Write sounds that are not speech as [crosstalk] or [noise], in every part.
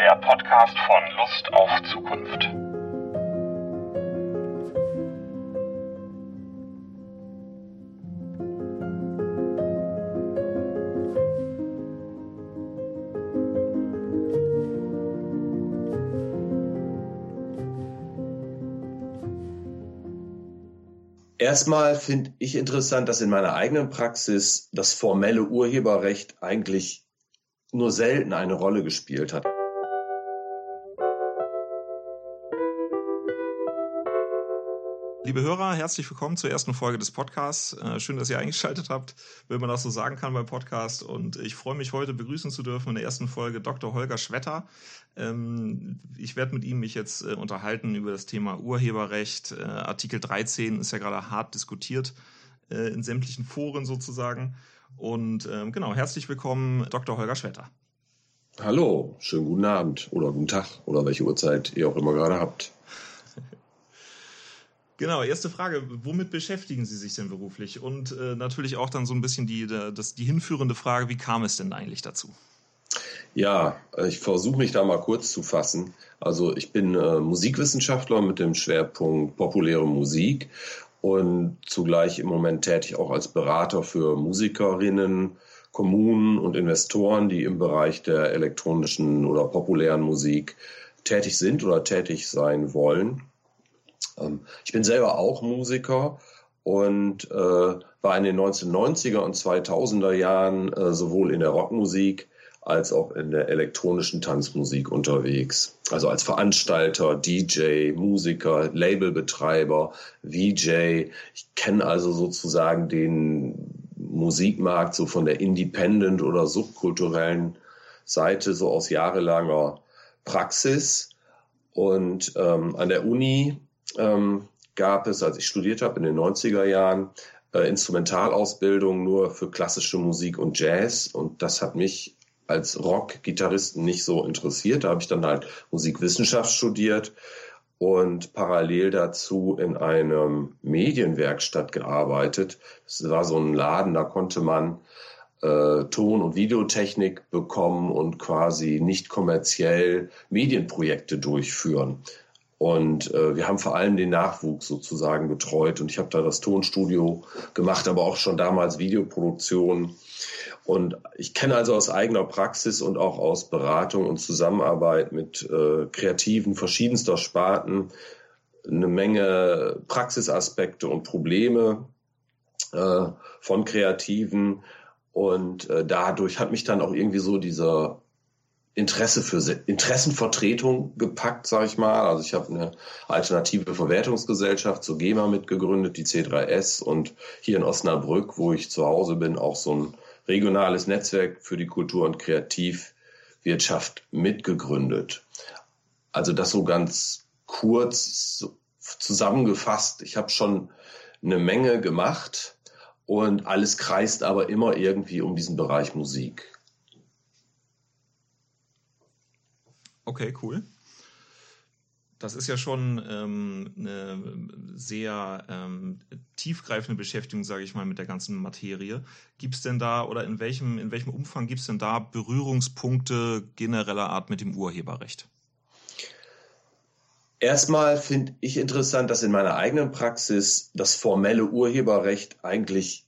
der Podcast von Lust auf Zukunft. Erstmal finde ich interessant, dass in meiner eigenen Praxis das formelle Urheberrecht eigentlich nur selten eine Rolle gespielt hat. Liebe Hörer, herzlich willkommen zur ersten Folge des Podcasts. Äh, schön, dass ihr eingeschaltet habt, wenn man das so sagen kann beim Podcast. Und ich freue mich heute begrüßen zu dürfen in der ersten Folge Dr. Holger Schwetter. Ähm, ich werde mit ihm mich jetzt äh, unterhalten über das Thema Urheberrecht. Äh, Artikel 13 ist ja gerade hart diskutiert in sämtlichen Foren sozusagen. Und ähm, genau, herzlich willkommen, Dr. Holger Schwetter. Hallo, schönen guten Abend oder guten Tag oder welche Uhrzeit ihr auch immer gerade habt. Genau, erste Frage, womit beschäftigen Sie sich denn beruflich? Und äh, natürlich auch dann so ein bisschen die, das, die hinführende Frage, wie kam es denn eigentlich dazu? Ja, ich versuche mich da mal kurz zu fassen. Also ich bin äh, Musikwissenschaftler mit dem Schwerpunkt populäre Musik und zugleich im Moment tätig auch als Berater für Musikerinnen, Kommunen und Investoren, die im Bereich der elektronischen oder populären Musik tätig sind oder tätig sein wollen. Ähm, ich bin selber auch Musiker und äh, war in den 1990er und 2000er Jahren äh, sowohl in der Rockmusik als auch in der elektronischen Tanzmusik unterwegs. Also als Veranstalter, DJ, Musiker, Labelbetreiber, VJ. Ich kenne also sozusagen den Musikmarkt so von der Independent oder subkulturellen Seite so aus jahrelanger Praxis. Und ähm, an der Uni ähm, gab es, als ich studiert habe in den 90er Jahren, äh, Instrumentalausbildung nur für klassische Musik und Jazz. Und das hat mich als Rock-Gitarristen nicht so interessiert. Da habe ich dann halt Musikwissenschaft studiert und parallel dazu in einem Medienwerkstatt gearbeitet. Das war so ein Laden, da konnte man äh, Ton- und Videotechnik bekommen und quasi nicht kommerziell Medienprojekte durchführen. Und äh, wir haben vor allem den Nachwuchs sozusagen betreut. Und ich habe da das Tonstudio gemacht, aber auch schon damals Videoproduktion. Und ich kenne also aus eigener Praxis und auch aus Beratung und Zusammenarbeit mit äh, Kreativen verschiedenster Sparten eine Menge Praxisaspekte und Probleme äh, von Kreativen. Und äh, dadurch hat mich dann auch irgendwie so dieser Interesse für Interessenvertretung gepackt, sage ich mal. Also ich habe eine alternative Verwertungsgesellschaft zur GEMA mitgegründet, die C3S und hier in Osnabrück, wo ich zu Hause bin, auch so ein regionales Netzwerk für die Kultur- und Kreativwirtschaft mitgegründet. Also das so ganz kurz zusammengefasst. Ich habe schon eine Menge gemacht und alles kreist aber immer irgendwie um diesen Bereich Musik. Okay, cool. Das ist ja schon ähm, eine sehr ähm, tiefgreifende Beschäftigung, sage ich mal, mit der ganzen Materie. Gibt es denn da oder in welchem, in welchem Umfang gibt es denn da Berührungspunkte genereller Art mit dem Urheberrecht? Erstmal finde ich interessant, dass in meiner eigenen Praxis das formelle Urheberrecht eigentlich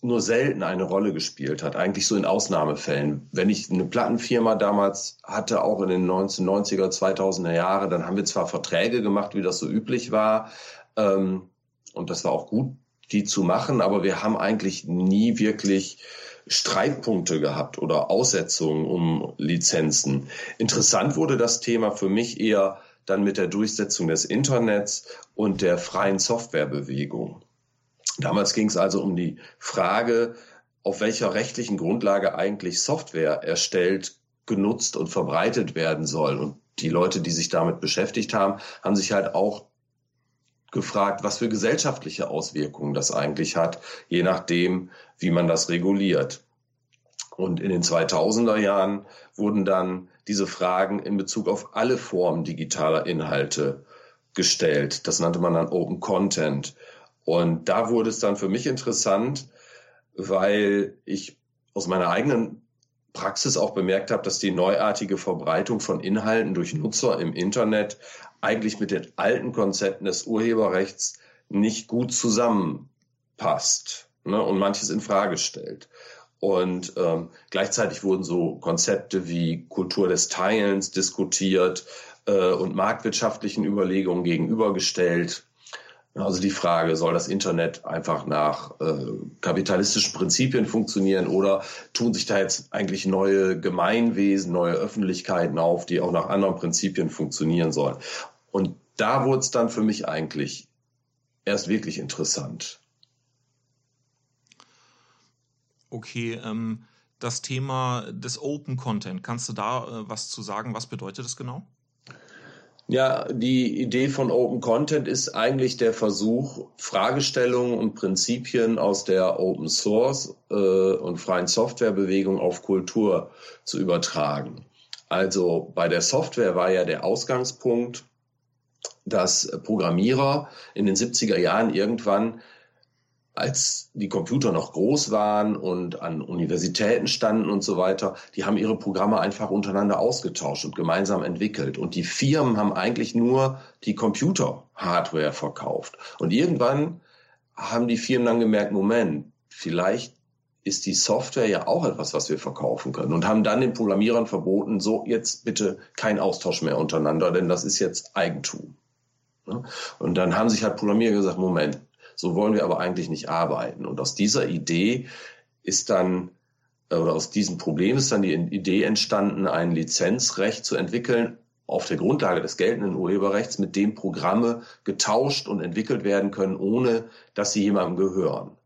nur selten eine Rolle gespielt hat, eigentlich so in Ausnahmefällen. Wenn ich eine Plattenfirma damals hatte, auch in den 1990er, 2000er Jahre, dann haben wir zwar Verträge gemacht, wie das so üblich war, ähm, und das war auch gut, die zu machen, aber wir haben eigentlich nie wirklich Streitpunkte gehabt oder Aussetzungen um Lizenzen. Interessant wurde das Thema für mich eher dann mit der Durchsetzung des Internets und der freien Softwarebewegung. Damals ging es also um die Frage, auf welcher rechtlichen Grundlage eigentlich Software erstellt, genutzt und verbreitet werden soll. Und die Leute, die sich damit beschäftigt haben, haben sich halt auch gefragt, was für gesellschaftliche Auswirkungen das eigentlich hat, je nachdem, wie man das reguliert. Und in den 2000er Jahren wurden dann diese Fragen in Bezug auf alle Formen digitaler Inhalte gestellt. Das nannte man dann Open Content. Und da wurde es dann für mich interessant, weil ich aus meiner eigenen Praxis auch bemerkt habe, dass die neuartige Verbreitung von Inhalten durch Nutzer im Internet eigentlich mit den alten Konzepten des Urheberrechts nicht gut zusammenpasst ne, und manches in Frage stellt. Und ähm, gleichzeitig wurden so Konzepte wie Kultur des Teilens diskutiert äh, und marktwirtschaftlichen Überlegungen gegenübergestellt. Also die Frage, soll das Internet einfach nach äh, kapitalistischen Prinzipien funktionieren oder tun sich da jetzt eigentlich neue Gemeinwesen, neue Öffentlichkeiten auf, die auch nach anderen Prinzipien funktionieren sollen? Und da wurde es dann für mich eigentlich erst wirklich interessant. Okay, ähm, das Thema des Open Content, kannst du da äh, was zu sagen? Was bedeutet das genau? Ja, die Idee von Open Content ist eigentlich der Versuch, Fragestellungen und Prinzipien aus der Open Source äh, und freien Softwarebewegung auf Kultur zu übertragen. Also bei der Software war ja der Ausgangspunkt, dass Programmierer in den 70er Jahren irgendwann als die Computer noch groß waren und an Universitäten standen und so weiter, die haben ihre Programme einfach untereinander ausgetauscht und gemeinsam entwickelt. Und die Firmen haben eigentlich nur die Computer-Hardware verkauft. Und irgendwann haben die Firmen dann gemerkt, Moment, vielleicht ist die Software ja auch etwas, was wir verkaufen können und haben dann den Programmierern verboten, so jetzt bitte kein Austausch mehr untereinander, denn das ist jetzt Eigentum. Und dann haben sich halt Programmierer gesagt, Moment, so wollen wir aber eigentlich nicht arbeiten. Und aus dieser Idee ist dann, äh, oder aus diesem Problem ist dann die Idee entstanden, ein Lizenzrecht zu entwickeln auf der Grundlage des geltenden Urheberrechts, mit dem Programme getauscht und entwickelt werden können, ohne dass sie jemandem gehören.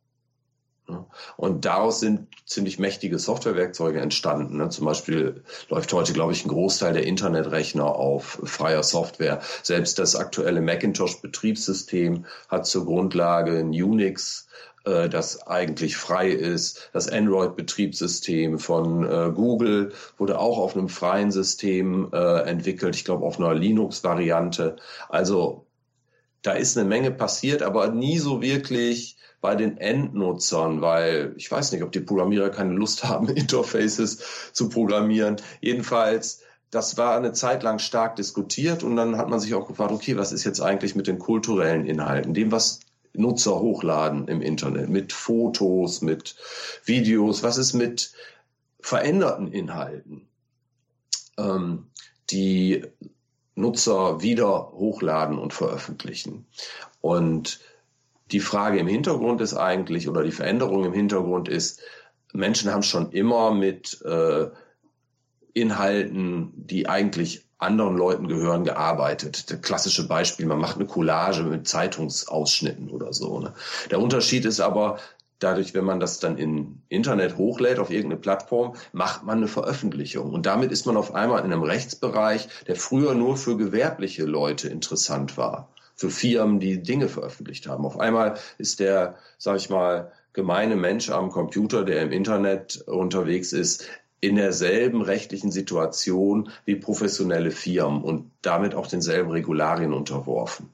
Und daraus sind ziemlich mächtige Softwarewerkzeuge entstanden. Ne? Zum Beispiel läuft heute, glaube ich, ein Großteil der Internetrechner auf freier Software. Selbst das aktuelle Macintosh-Betriebssystem hat zur Grundlage ein Unix, äh, das eigentlich frei ist. Das Android-Betriebssystem von äh, Google wurde auch auf einem freien System äh, entwickelt. Ich glaube, auf einer Linux-Variante. Also da ist eine Menge passiert, aber nie so wirklich bei den Endnutzern, weil ich weiß nicht, ob die Programmierer keine Lust [laughs] haben, Interfaces zu programmieren. Jedenfalls, das war eine Zeit lang stark diskutiert und dann hat man sich auch gefragt, okay, was ist jetzt eigentlich mit den kulturellen Inhalten, dem, was Nutzer hochladen im Internet, mit Fotos, mit Videos, was ist mit veränderten Inhalten, ähm, die Nutzer wieder hochladen und veröffentlichen. Und die Frage im Hintergrund ist eigentlich, oder die Veränderung im Hintergrund ist, Menschen haben schon immer mit äh, Inhalten, die eigentlich anderen Leuten gehören, gearbeitet. Das klassische Beispiel, man macht eine Collage mit Zeitungsausschnitten oder so. Ne? Der Unterschied ist aber, dadurch, wenn man das dann in Internet hochlädt auf irgendeine Plattform, macht man eine Veröffentlichung. Und damit ist man auf einmal in einem Rechtsbereich, der früher nur für gewerbliche Leute interessant war für Firmen, die Dinge veröffentlicht haben. Auf einmal ist der, sag ich mal, gemeine Mensch am Computer, der im Internet unterwegs ist, in derselben rechtlichen Situation wie professionelle Firmen und damit auch denselben Regularien unterworfen.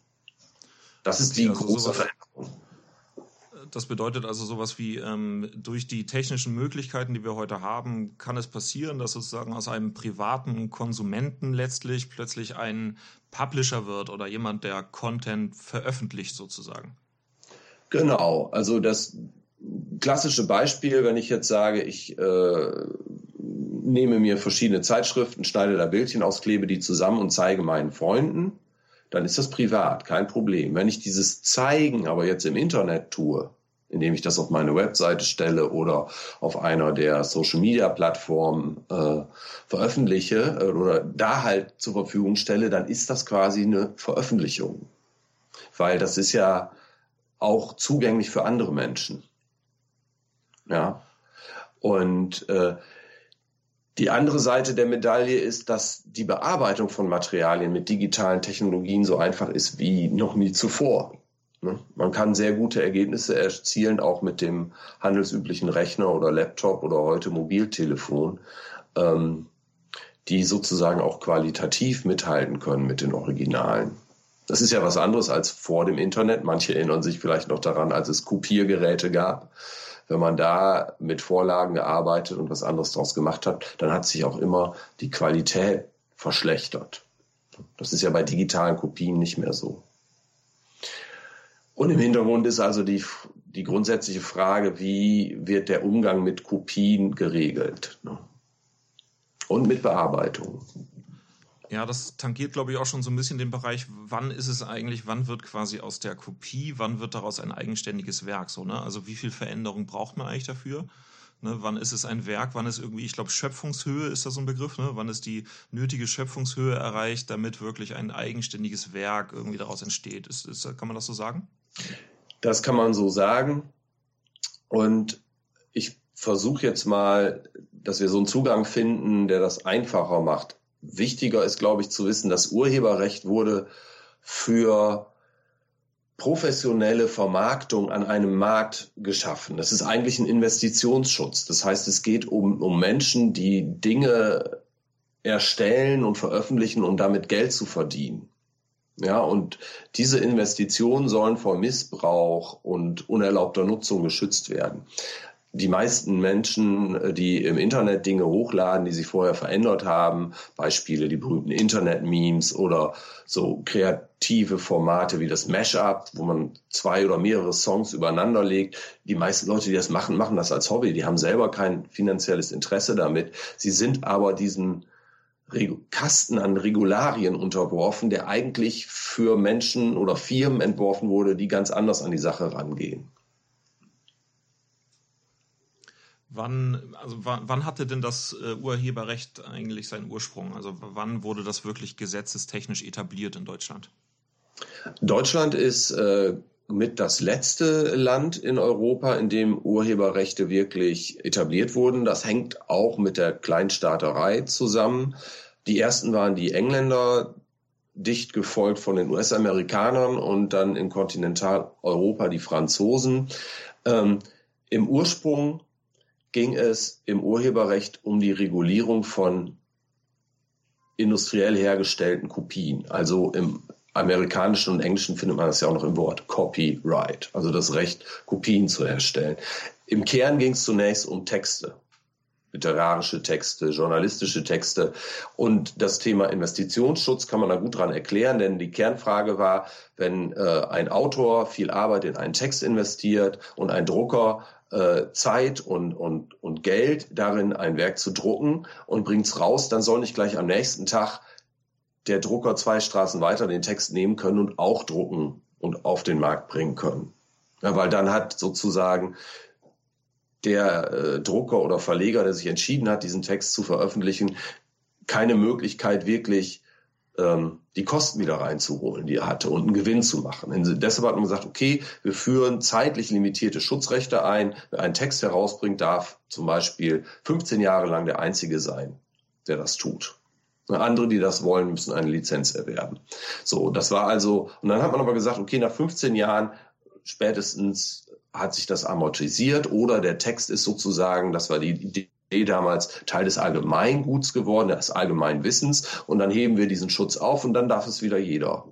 Das ist die also große Veränderung. Das bedeutet also sowas wie, ähm, durch die technischen Möglichkeiten, die wir heute haben, kann es passieren, dass sozusagen aus einem privaten Konsumenten letztlich plötzlich ein Publisher wird oder jemand, der Content veröffentlicht sozusagen. Genau, also das klassische Beispiel, wenn ich jetzt sage, ich äh, nehme mir verschiedene Zeitschriften, schneide da Bildchen aus, klebe die zusammen und zeige meinen Freunden, dann ist das privat, kein Problem. Wenn ich dieses Zeigen aber jetzt im Internet tue, indem ich das auf meine Webseite stelle oder auf einer der Social-Media-Plattformen äh, veröffentliche äh, oder da halt zur Verfügung stelle, dann ist das quasi eine Veröffentlichung. Weil das ist ja auch zugänglich für andere Menschen. Ja. Und äh, die andere Seite der Medaille ist, dass die Bearbeitung von Materialien mit digitalen Technologien so einfach ist wie noch nie zuvor. Ne? Man kann sehr gute Ergebnisse erzielen, auch mit dem handelsüblichen Rechner oder Laptop oder heute Mobiltelefon, ähm, die sozusagen auch qualitativ mithalten können mit den Originalen. Das ist ja was anderes als vor dem Internet. Manche erinnern sich vielleicht noch daran, als es Kopiergeräte gab. wenn man da mit Vorlagen gearbeitet und was anderes draus gemacht hat, dann hat sich auch immer die Qualität verschlechtert. Das ist ja bei digitalen Kopien nicht mehr so. Und im Hintergrund ist also die, die grundsätzliche Frage, wie wird der Umgang mit Kopien geregelt? Ne? Und mit Bearbeitung. Ja, das tangiert, glaube ich, auch schon so ein bisschen den Bereich, wann ist es eigentlich, wann wird quasi aus der Kopie, wann wird daraus ein eigenständiges Werk? So, ne? Also wie viel Veränderung braucht man eigentlich dafür? Ne, wann ist es ein Werk? Wann ist irgendwie, ich glaube, Schöpfungshöhe ist das so ein Begriff, ne? Wann ist die nötige Schöpfungshöhe erreicht, damit wirklich ein eigenständiges Werk irgendwie daraus entsteht? Ist, ist, kann man das so sagen? Das kann man so sagen. Und ich versuche jetzt mal, dass wir so einen Zugang finden, der das einfacher macht wichtiger ist, glaube ich, zu wissen, das Urheberrecht wurde für professionelle Vermarktung an einem Markt geschaffen. Das ist eigentlich ein Investitionsschutz. Das heißt, es geht um, um Menschen, die Dinge erstellen und veröffentlichen, um damit Geld zu verdienen. Ja, und diese Investitionen sollen vor Missbrauch und unerlaubter Nutzung geschützt werden die meisten Menschen, die im Internet Dinge hochladen, die sich vorher verändert haben, Beispiele, die berühmten Internet-Memes oder so kreative Formate wie das Mashup, wo man zwei oder mehrere Songs übereinander legt. Die meisten Leute, die das machen, machen das als Hobby. Die haben selber kein finanzielles Interesse damit. Sie sind aber diesen Kasten an Regularien unterworfen, der eigentlich für Menschen oder Firmen entworfen wurde, die ganz anders an die Sache rangehen. Wann, also wann, wann hatte denn das äh, Urheberrecht eigentlich seinen Ursprung? Also wann wurde das wirklich gesetzestechnisch etabliert in Deutschland? Deutschland ist äh, mit das letzte Land in Europa, in dem Urheberrechte wirklich etabliert wurden. Das hängt auch mit der Kleinstaaterei zusammen. Die ersten waren die Engländer, dicht gefolgt von den US-Amerikanern und dann in Kontinentaleuropa die Franzosen. Ähm, Im Ursprung ging es im Urheberrecht um die Regulierung von industriell hergestellten Kopien. Also im amerikanischen und englischen findet man das ja auch noch im Wort Copyright, also das Recht, Kopien zu erstellen. Im Kern ging es zunächst um Texte, literarische Texte, journalistische Texte. Und das Thema Investitionsschutz kann man da gut dran erklären, denn die Kernfrage war, wenn äh, ein Autor viel Arbeit in einen Text investiert und ein Drucker äh, Zeit und, und, und Geld darin, ein Werk zu drucken und bringt es raus, dann soll nicht gleich am nächsten Tag der Drucker zwei Straßen weiter den Text nehmen können und auch drucken und auf den Markt bringen können. Ja, weil dann hat sozusagen der äh, Drucker oder Verleger, der sich entschieden hat, diesen Text zu veröffentlichen, keine Möglichkeit wirklich ähm, die Kosten wieder reinzuholen, die er hatte und einen Gewinn zu machen. Und deshalb hat man gesagt, okay, wir führen zeitlich limitierte Schutzrechte ein. Wer einen Text herausbringt, darf zum Beispiel 15 Jahre lang der Einzige sein, der das tut. Andere, die das wollen, müssen eine Lizenz erwerben. So, das war also, und dann hat man aber gesagt, okay, nach 15 Jahren spätestens hat sich das amortisiert oder der Text ist sozusagen, das war die Idee, damals Teil des Allgemeinguts geworden, des Allgemeinwissens. Und dann heben wir diesen Schutz auf und dann darf es wieder jeder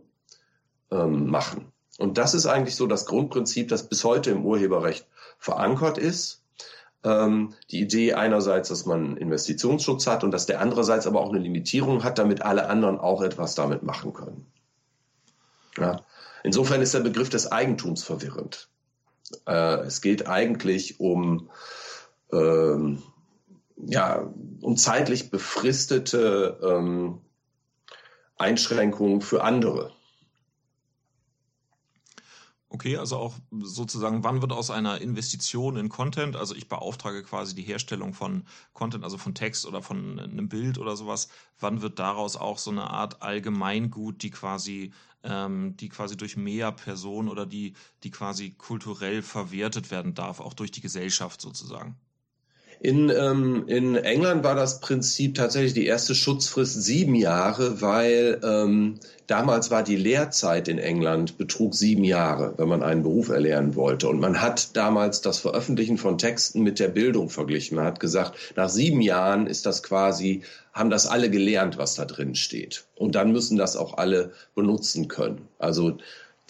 ähm, machen. Und das ist eigentlich so das Grundprinzip, das bis heute im Urheberrecht verankert ist. Ähm, die Idee einerseits, dass man Investitionsschutz hat und dass der andererseits aber auch eine Limitierung hat, damit alle anderen auch etwas damit machen können. Ja. Insofern ist der Begriff des Eigentums verwirrend. Äh, es geht eigentlich um ähm, ja, um zeitlich befristete ähm, Einschränkungen für andere. Okay, also auch sozusagen, wann wird aus einer Investition in Content, also ich beauftrage quasi die Herstellung von Content, also von Text oder von einem Bild oder sowas, wann wird daraus auch so eine Art Allgemeingut, die quasi, ähm, die quasi durch mehr Personen oder die, die quasi kulturell verwertet werden darf, auch durch die Gesellschaft sozusagen? In, ähm, in England war das Prinzip tatsächlich die erste Schutzfrist sieben Jahre, weil ähm, damals war die Lehrzeit in England betrug sieben Jahre, wenn man einen Beruf erlernen wollte. Und man hat damals das Veröffentlichen von Texten mit der Bildung verglichen. Man hat gesagt, nach sieben Jahren ist das quasi, haben das alle gelernt, was da drin steht. Und dann müssen das auch alle benutzen können. Also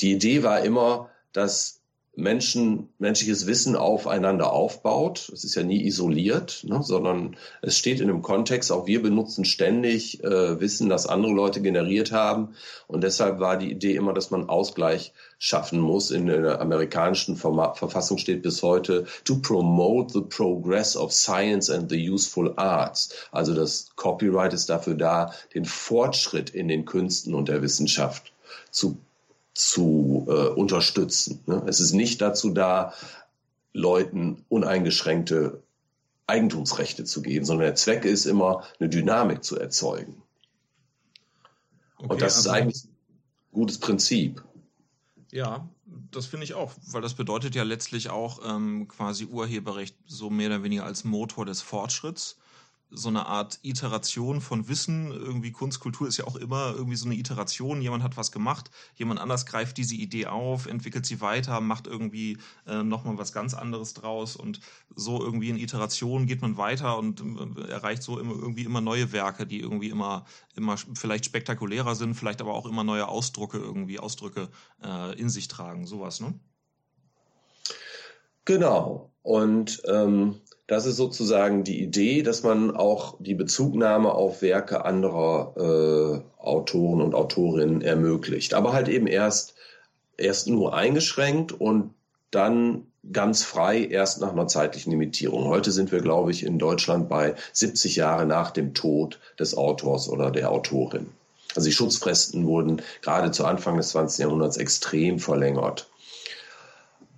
die Idee war immer, dass Menschen, menschliches Wissen aufeinander aufbaut. Es ist ja nie isoliert, ne, sondern es steht in einem Kontext. Auch wir benutzen ständig äh, Wissen, das andere Leute generiert haben. Und deshalb war die Idee immer, dass man Ausgleich schaffen muss. In der amerikanischen Format, Verfassung steht bis heute to promote the progress of science and the useful arts. Also das Copyright ist dafür da, den Fortschritt in den Künsten und der Wissenschaft zu zu äh, unterstützen. Ne? Es ist nicht dazu da, Leuten uneingeschränkte Eigentumsrechte zu geben, sondern der Zweck ist immer, eine Dynamik zu erzeugen. Okay, Und das also, ist eigentlich ein gutes Prinzip. Ja, das finde ich auch, weil das bedeutet ja letztlich auch ähm, quasi Urheberrecht so mehr oder weniger als Motor des Fortschritts so eine Art Iteration von Wissen. Irgendwie Kunstkultur ist ja auch immer irgendwie so eine Iteration. Jemand hat was gemacht, jemand anders greift diese Idee auf, entwickelt sie weiter, macht irgendwie äh, nochmal was ganz anderes draus und so irgendwie in Iteration geht man weiter und äh, erreicht so immer, irgendwie immer neue Werke, die irgendwie immer, immer vielleicht spektakulärer sind, vielleicht aber auch immer neue Ausdrucke irgendwie, Ausdrücke äh, in sich tragen. Sowas, ne? Genau. Und ähm, das ist sozusagen die Idee, dass man auch die Bezugnahme auf Werke anderer äh, Autoren und Autorinnen ermöglicht. Aber halt eben erst, erst nur eingeschränkt und dann ganz frei erst nach einer zeitlichen Limitierung. Heute sind wir, glaube ich, in Deutschland bei 70 Jahre nach dem Tod des Autors oder der Autorin. Also die Schutzfristen wurden gerade zu Anfang des 20. Jahrhunderts extrem verlängert.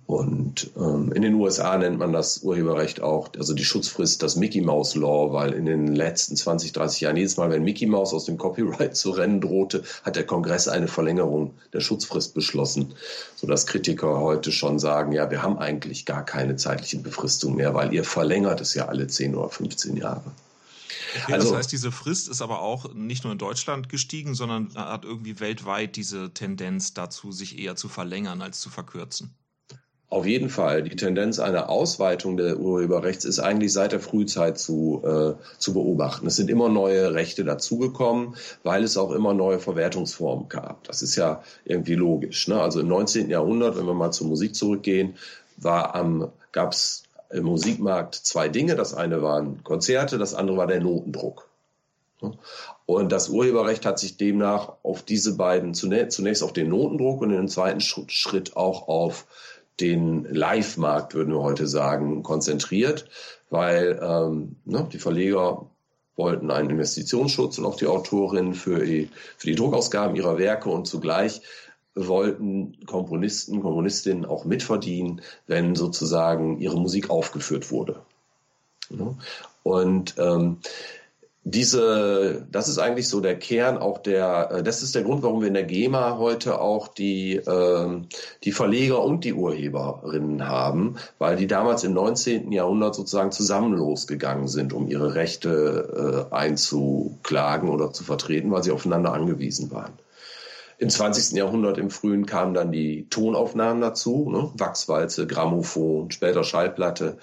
Und ähm, in den USA nennt man das Urheberrecht auch, also die Schutzfrist, das Mickey Mouse Law, weil in den letzten 20, 30 Jahren, jedes Mal, wenn Mickey Mouse aus dem Copyright [laughs] zu rennen drohte, hat der Kongress eine Verlängerung der Schutzfrist beschlossen, sodass Kritiker heute schon sagen, ja, wir haben eigentlich gar keine zeitliche Befristung mehr, weil ihr verlängert es ja alle 10 oder 15 Jahre. Okay, also, das heißt, diese Frist ist aber auch nicht nur in Deutschland gestiegen, sondern hat irgendwie weltweit diese Tendenz dazu, sich eher zu verlängern als zu verkürzen. Auf jeden Fall. Die Tendenz einer Ausweitung der Urheberrechts ist eigentlich seit der Frühzeit zu, äh, zu beobachten. Es sind immer neue Rechte dazugekommen, weil es auch immer neue Verwertungsformen gab. Das ist ja irgendwie logisch. Ne? Also im 19. Jahrhundert, wenn wir mal zur Musik zurückgehen, war am, gab es im Musikmarkt zwei Dinge. Das eine waren Konzerte, das andere war der Notendruck. Ne? Und das Urheberrecht hat sich demnach auf diese beiden, zunächst auf den Notendruck und in den zweiten Schritt auch auf den Live-Markt, würden wir heute sagen, konzentriert, weil ähm, ne, die Verleger wollten einen Investitionsschutz und auch die Autorinnen für die, für die Druckausgaben ihrer Werke und zugleich wollten Komponisten, Komponistinnen auch mitverdienen, wenn sozusagen ihre Musik aufgeführt wurde. Und ähm, diese, das ist eigentlich so der Kern auch der, äh, das ist der Grund, warum wir in der GEMA heute auch die, äh, die Verleger und die Urheberinnen haben, weil die damals im 19. Jahrhundert sozusagen zusammen losgegangen sind, um ihre Rechte äh, einzuklagen oder zu vertreten, weil sie aufeinander angewiesen waren. Im 20. Jahrhundert im Frühen kamen dann die Tonaufnahmen dazu, ne? Wachswalze, Grammophon, später Schallplatte.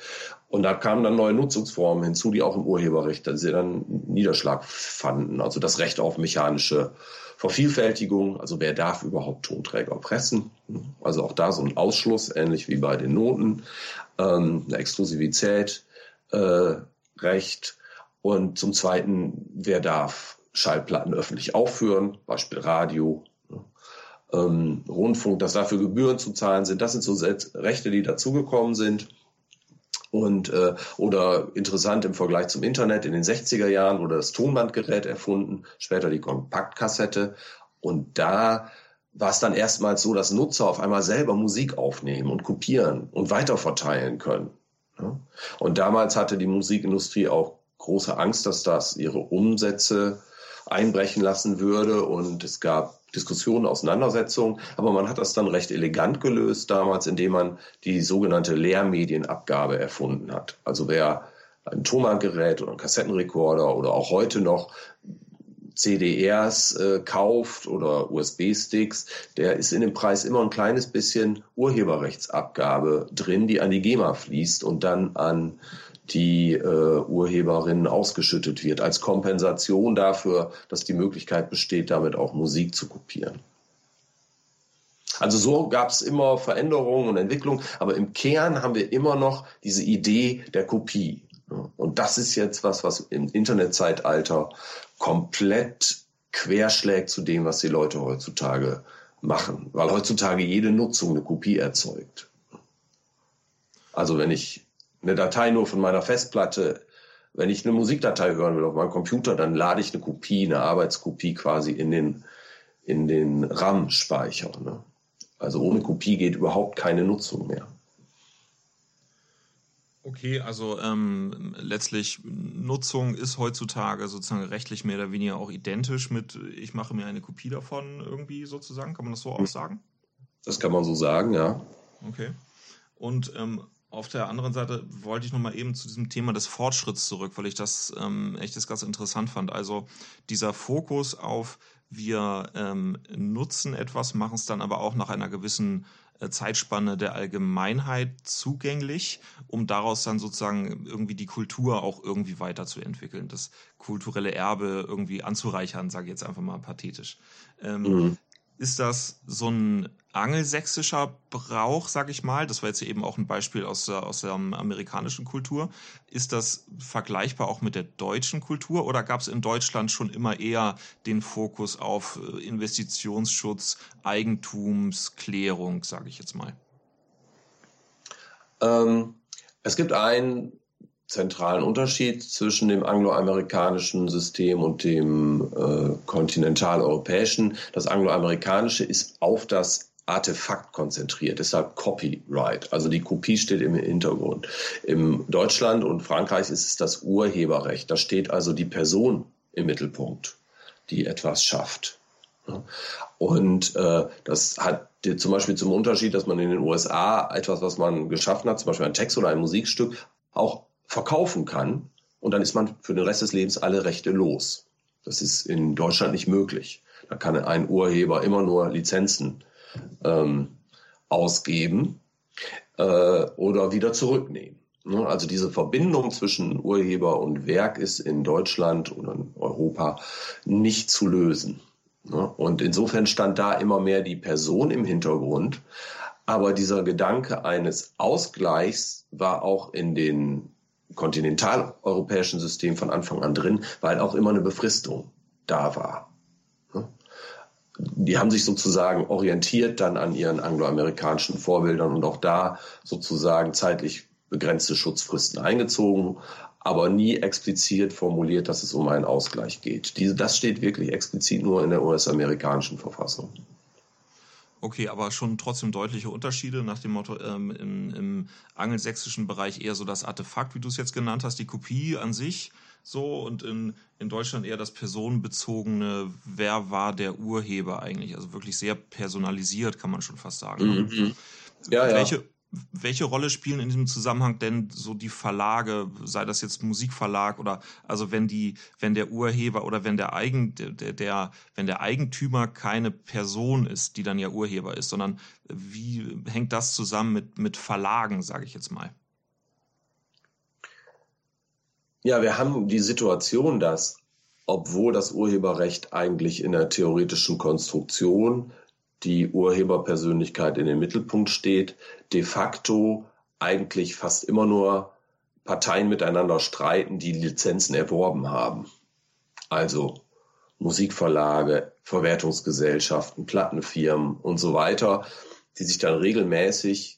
Und da kamen dann neue Nutzungsformen hinzu, die auch im Urheberrecht dann Niederschlag fanden. Also das Recht auf mechanische Vervielfältigung, also wer darf überhaupt Tonträger pressen? Also auch da so ein Ausschluss, ähnlich wie bei den Noten, ähm, eine Exklusivität, äh, Recht. Und zum Zweiten, wer darf Schallplatten öffentlich aufführen, Beispiel Radio, ähm, Rundfunk, dass dafür Gebühren zu zahlen sind. Das sind so Rechte, die dazugekommen sind. Und, äh, oder interessant im Vergleich zum Internet, in den 60er Jahren wurde das Tonbandgerät erfunden, später die Kompaktkassette. Und da war es dann erstmals so, dass Nutzer auf einmal selber Musik aufnehmen und kopieren und weiterverteilen können. Und damals hatte die Musikindustrie auch große Angst, dass das ihre Umsätze einbrechen lassen würde. Und es gab Diskussionen, Auseinandersetzungen, aber man hat das dann recht elegant gelöst damals, indem man die sogenannte Lehrmedienabgabe erfunden hat. Also wer ein Tonbandgerät oder ein Kassettenrekorder oder auch heute noch CDRs äh, kauft oder USB-Sticks, der ist in dem Preis immer ein kleines bisschen Urheberrechtsabgabe drin, die an die GEMA fließt und dann an die äh, Urheberin ausgeschüttet wird, als Kompensation dafür, dass die Möglichkeit besteht, damit auch Musik zu kopieren. Also so gab es immer Veränderungen und Entwicklungen, aber im Kern haben wir immer noch diese Idee der Kopie. Und das ist jetzt was, was im Internetzeitalter komplett querschlägt zu dem, was die Leute heutzutage machen, weil heutzutage jede Nutzung eine Kopie erzeugt. Also wenn ich eine Datei nur von meiner Festplatte, wenn ich eine Musikdatei hören will auf meinem Computer, dann lade ich eine Kopie, eine Arbeitskopie quasi in den, in den RAM-Speicher. Ne? Also ohne Kopie geht überhaupt keine Nutzung mehr. Okay, also ähm, letztlich Nutzung ist heutzutage sozusagen rechtlich mehr oder weniger auch identisch mit, ich mache mir eine Kopie davon irgendwie sozusagen. Kann man das so auch sagen? Das kann man so sagen, ja. Okay. Und ähm, auf der anderen Seite wollte ich nochmal eben zu diesem Thema des Fortschritts zurück, weil ich das ähm, echt das ganz interessant fand. Also dieser Fokus auf wir ähm, nutzen etwas, machen es dann aber auch nach einer gewissen äh, Zeitspanne der Allgemeinheit zugänglich, um daraus dann sozusagen irgendwie die Kultur auch irgendwie weiterzuentwickeln, das kulturelle Erbe irgendwie anzureichern, sage ich jetzt einfach mal pathetisch. Ähm, mhm ist das so ein angelsächsischer Brauch, sag ich mal? Das war jetzt eben auch ein Beispiel aus der, aus der amerikanischen Kultur. Ist das vergleichbar auch mit der deutschen Kultur oder gab es in Deutschland schon immer eher den Fokus auf äh, Investitionsschutz, Eigentumsklärung, sage ich jetzt mal? Ähm, es gibt ein zentralen Unterschied zwischen dem angloamerikanischen System und dem äh, kontinentaleuropäischen. Das angloamerikanische ist auf das Artefakt konzentriert, deshalb Copyright, also die Kopie steht im Hintergrund. Im Deutschland und Frankreich ist es das Urheberrecht, da steht also die Person im Mittelpunkt, die etwas schafft. Und äh, das hat zum Beispiel zum Unterschied, dass man in den USA etwas, was man geschaffen hat, zum Beispiel ein Text oder ein Musikstück, auch verkaufen kann und dann ist man für den Rest des Lebens alle Rechte los. Das ist in Deutschland nicht möglich. Da kann ein Urheber immer nur Lizenzen ähm, ausgeben äh, oder wieder zurücknehmen. Ne? Also diese Verbindung zwischen Urheber und Werk ist in Deutschland oder in Europa nicht zu lösen. Ne? Und insofern stand da immer mehr die Person im Hintergrund. Aber dieser Gedanke eines Ausgleichs war auch in den kontinentaleuropäischen System von Anfang an drin, weil auch immer eine Befristung da war. Die haben sich sozusagen orientiert dann an ihren angloamerikanischen Vorbildern und auch da sozusagen zeitlich begrenzte Schutzfristen eingezogen, aber nie explizit formuliert, dass es um einen Ausgleich geht. Diese, das steht wirklich explizit nur in der US-amerikanischen Verfassung. Okay, aber schon trotzdem deutliche Unterschiede nach dem Motto ähm, im, im angelsächsischen Bereich eher so das Artefakt, wie du es jetzt genannt hast, die Kopie an sich so und in, in Deutschland eher das personenbezogene, wer war der Urheber eigentlich? Also wirklich sehr personalisiert, kann man schon fast sagen. Mhm. Ja, welche, ja welche Rolle spielen in diesem Zusammenhang denn so die Verlage, sei das jetzt Musikverlag oder also wenn die, wenn der Urheber oder wenn der Eigen, der, der, wenn der Eigentümer keine Person ist, die dann ja Urheber ist, sondern wie hängt das zusammen mit, mit Verlagen, sage ich jetzt mal? Ja, wir haben die Situation, dass obwohl das Urheberrecht eigentlich in der theoretischen Konstruktion die Urheberpersönlichkeit in den Mittelpunkt steht, de facto eigentlich fast immer nur Parteien miteinander streiten, die Lizenzen erworben haben. Also Musikverlage, Verwertungsgesellschaften, Plattenfirmen und so weiter, die sich dann regelmäßig,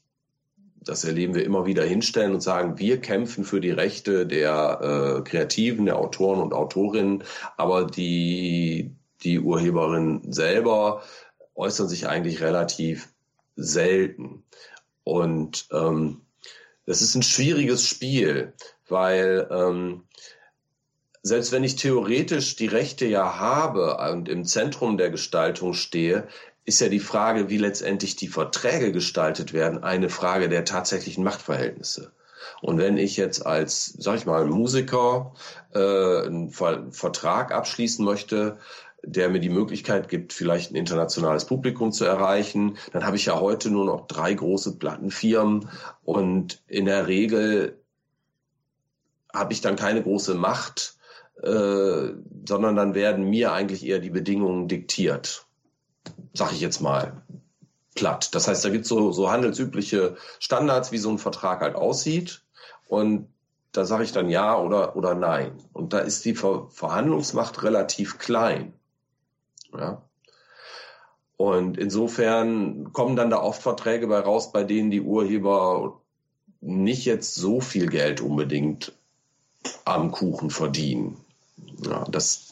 das erleben wir immer wieder, hinstellen und sagen, wir kämpfen für die Rechte der äh, Kreativen, der Autoren und Autorinnen, aber die, die Urheberin selber äußern sich eigentlich relativ selten. Und ähm, das ist ein schwieriges Spiel, weil ähm, selbst wenn ich theoretisch die Rechte ja habe und im Zentrum der Gestaltung stehe, ist ja die Frage, wie letztendlich die Verträge gestaltet werden, eine Frage der tatsächlichen Machtverhältnisse. Und wenn ich jetzt als, sag ich mal, Musiker äh, einen Vertrag abschließen möchte, der mir die Möglichkeit gibt, vielleicht ein internationales Publikum zu erreichen. Dann habe ich ja heute nur noch drei große Plattenfirmen und in der Regel habe ich dann keine große Macht, äh, sondern dann werden mir eigentlich eher die Bedingungen diktiert. Sag ich jetzt mal platt. Das heißt, da gibt es so, so handelsübliche Standards, wie so ein Vertrag halt aussieht. Und da sage ich dann ja oder, oder nein. Und da ist die Ver Verhandlungsmacht relativ klein. Ja. Und insofern kommen dann da oft Verträge bei raus, bei denen die Urheber nicht jetzt so viel Geld unbedingt am Kuchen verdienen. Ja, das,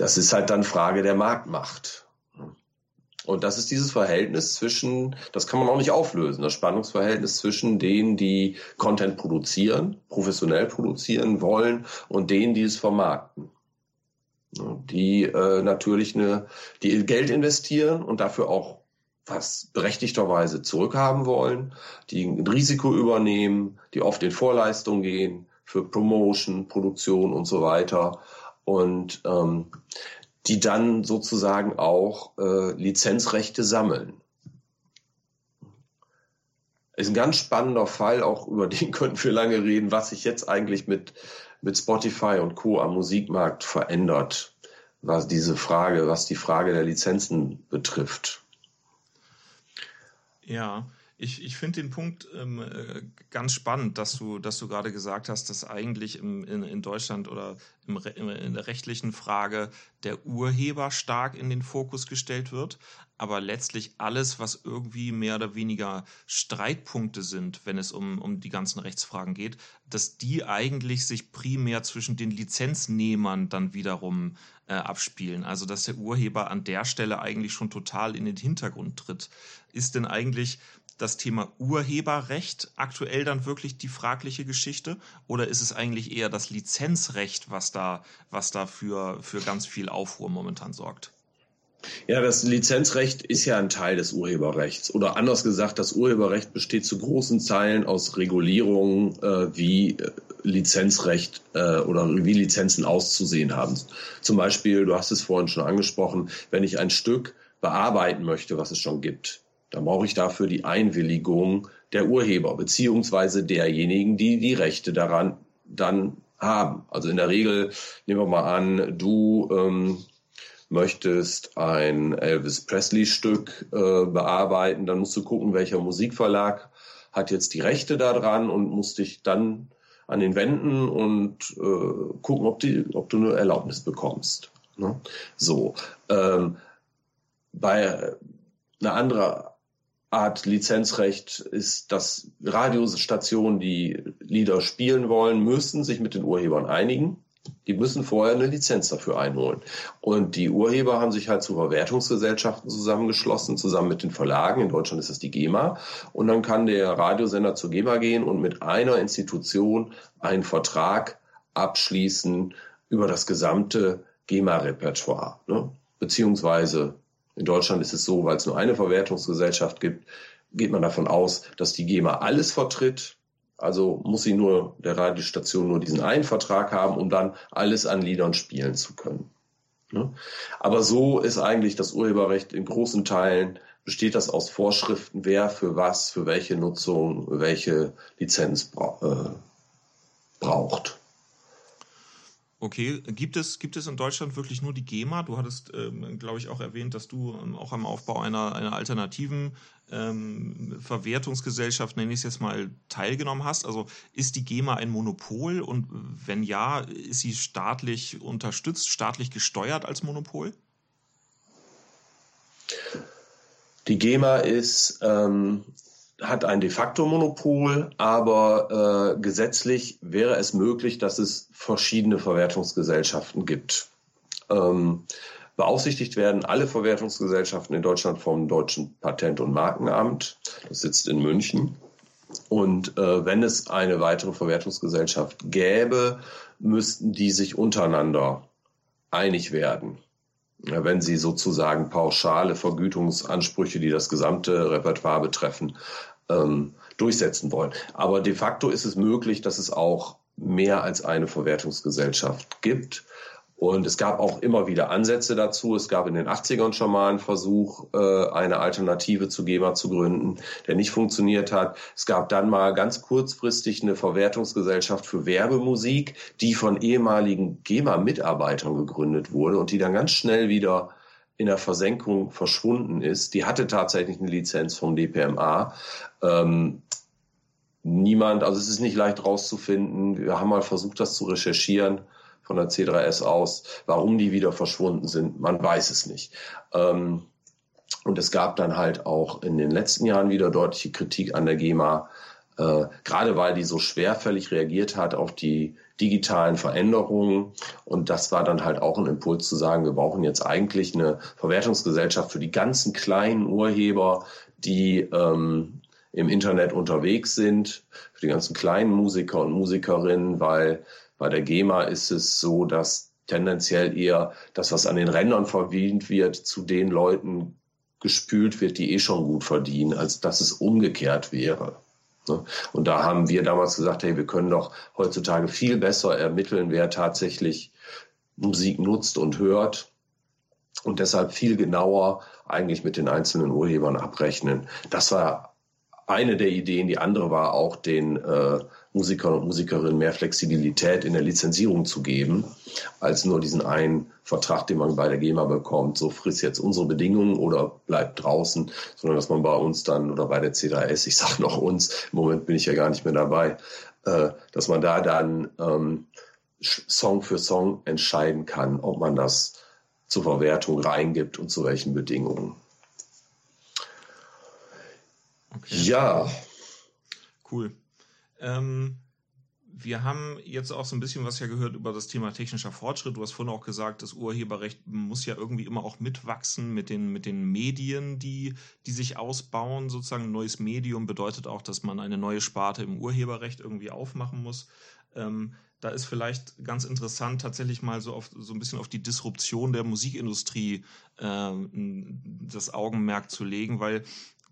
das ist halt dann Frage der Marktmacht. Und das ist dieses Verhältnis zwischen, das kann man auch nicht auflösen, das Spannungsverhältnis zwischen denen, die Content produzieren, professionell produzieren wollen und denen, die es vermarkten. Die äh, natürlich eine, die Geld investieren und dafür auch was berechtigterweise zurückhaben wollen, die ein Risiko übernehmen, die oft in Vorleistung gehen für Promotion, Produktion und so weiter. Und ähm, die dann sozusagen auch äh, Lizenzrechte sammeln. Ist ein ganz spannender Fall, auch über [laughs] den könnten wir lange reden, was sich jetzt eigentlich mit, mit Spotify und Co. am Musikmarkt verändert, was diese Frage, was die Frage der Lizenzen betrifft. Ja, ich, ich finde den Punkt ähm, äh, ganz spannend, dass du, dass du gerade gesagt hast, dass eigentlich im, in, in Deutschland oder im, in der rechtlichen Frage der Urheber stark in den Fokus gestellt wird, aber letztlich alles, was irgendwie mehr oder weniger Streitpunkte sind, wenn es um, um die ganzen Rechtsfragen geht, dass die eigentlich sich primär zwischen den Lizenznehmern dann wiederum äh, abspielen. Also dass der Urheber an der Stelle eigentlich schon total in den Hintergrund tritt. Ist denn eigentlich das Thema Urheberrecht aktuell dann wirklich die fragliche Geschichte? Oder ist es eigentlich eher das Lizenzrecht, was da, was da für, für ganz viel Aufruhr momentan sorgt? Ja, das Lizenzrecht ist ja ein Teil des Urheberrechts. Oder anders gesagt, das Urheberrecht besteht zu großen Teilen aus Regulierungen, äh, wie äh, Lizenzrecht äh, oder wie Lizenzen auszusehen haben. Zum Beispiel, du hast es vorhin schon angesprochen, wenn ich ein Stück bearbeiten möchte, was es schon gibt, dann brauche ich dafür die Einwilligung der Urheber beziehungsweise derjenigen, die die Rechte daran dann haben. Also in der Regel nehmen wir mal an, du ähm, möchtest ein Elvis Presley Stück äh, bearbeiten, dann musst du gucken, welcher Musikverlag hat jetzt die Rechte daran und musst dich dann an den wenden und äh, gucken, ob, die, ob du eine Erlaubnis bekommst. Ne? So. Ähm, bei einer anderen Art Lizenzrecht ist, dass Radiostationen, die Lieder spielen wollen, müssen sich mit den Urhebern einigen. Die müssen vorher eine Lizenz dafür einholen. Und die Urheber haben sich halt zu Verwertungsgesellschaften zusammengeschlossen, zusammen mit den Verlagen. In Deutschland ist das die GEMA. Und dann kann der Radiosender zur GEMA gehen und mit einer Institution einen Vertrag abschließen über das gesamte GEMA-Repertoire. Ne? Beziehungsweise in Deutschland ist es so, weil es nur eine Verwertungsgesellschaft gibt, geht man davon aus, dass die GEMA alles vertritt. Also muss sie nur, der Radiostation nur diesen einen Vertrag haben, um dann alles an Liedern spielen zu können. Ne? Aber so ist eigentlich das Urheberrecht in großen Teilen besteht das aus Vorschriften, wer für was, für welche Nutzung, welche Lizenz äh, braucht. Okay, gibt es, gibt es in Deutschland wirklich nur die GEMA? Du hattest, ähm, glaube ich, auch erwähnt, dass du ähm, auch am Aufbau einer, einer alternativen ähm, Verwertungsgesellschaft, nenne ich es jetzt mal, teilgenommen hast. Also ist die GEMA ein Monopol und wenn ja, ist sie staatlich unterstützt, staatlich gesteuert als Monopol? Die GEMA ist ähm, hat ein de facto Monopol, aber äh, gesetzlich wäre es möglich, dass es verschiedene Verwertungsgesellschaften gibt. Ähm, beaufsichtigt werden alle Verwertungsgesellschaften in Deutschland vom Deutschen Patent- und Markenamt. Das sitzt in München. Und äh, wenn es eine weitere Verwertungsgesellschaft gäbe, müssten die sich untereinander einig werden wenn sie sozusagen pauschale Vergütungsansprüche, die das gesamte Repertoire betreffen, ähm, durchsetzen wollen. Aber de facto ist es möglich, dass es auch mehr als eine Verwertungsgesellschaft gibt. Und es gab auch immer wieder Ansätze dazu. Es gab in den 80ern schon mal einen Versuch, äh, eine Alternative zu GEMA zu gründen, der nicht funktioniert hat. Es gab dann mal ganz kurzfristig eine Verwertungsgesellschaft für Werbemusik, die von ehemaligen GEMA-Mitarbeitern gegründet wurde und die dann ganz schnell wieder in der Versenkung verschwunden ist. Die hatte tatsächlich eine Lizenz vom DPMA. Ähm, niemand, also es ist nicht leicht rauszufinden. Wir haben mal versucht, das zu recherchieren von der C3S aus. Warum die wieder verschwunden sind, man weiß es nicht. Ähm, und es gab dann halt auch in den letzten Jahren wieder deutliche Kritik an der GEMA, äh, gerade weil die so schwerfällig reagiert hat auf die digitalen Veränderungen. Und das war dann halt auch ein Impuls zu sagen, wir brauchen jetzt eigentlich eine Verwertungsgesellschaft für die ganzen kleinen Urheber, die ähm, im Internet unterwegs sind, für die ganzen kleinen Musiker und Musikerinnen, weil bei der GEMA ist es so, dass tendenziell eher das, was an den Rändern verdient wird, zu den Leuten gespült wird, die eh schon gut verdienen, als dass es umgekehrt wäre. Ne? Und da haben wir damals gesagt, hey, wir können doch heutzutage viel besser ermitteln, wer tatsächlich Musik nutzt und hört und deshalb viel genauer eigentlich mit den einzelnen Urhebern abrechnen. Das war eine der Ideen. Die andere war auch den äh, Musikern und Musikerinnen mehr Flexibilität in der Lizenzierung zu geben, als nur diesen einen Vertrag, den man bei der GEMA bekommt, so frisst jetzt unsere Bedingungen oder bleibt draußen, sondern dass man bei uns dann oder bei der C3S, ich sage noch uns, im Moment bin ich ja gar nicht mehr dabei, äh, dass man da dann ähm, Song für Song entscheiden kann, ob man das zur Verwertung reingibt und zu welchen Bedingungen. Okay. Ja. Cool. Ähm, wir haben jetzt auch so ein bisschen was ja gehört über das Thema technischer Fortschritt. Du hast vorhin auch gesagt, das Urheberrecht muss ja irgendwie immer auch mitwachsen mit den, mit den Medien, die, die sich ausbauen. Sozusagen ein neues Medium bedeutet auch, dass man eine neue Sparte im Urheberrecht irgendwie aufmachen muss. Ähm, da ist vielleicht ganz interessant, tatsächlich mal so, auf, so ein bisschen auf die Disruption der Musikindustrie äh, das Augenmerk zu legen, weil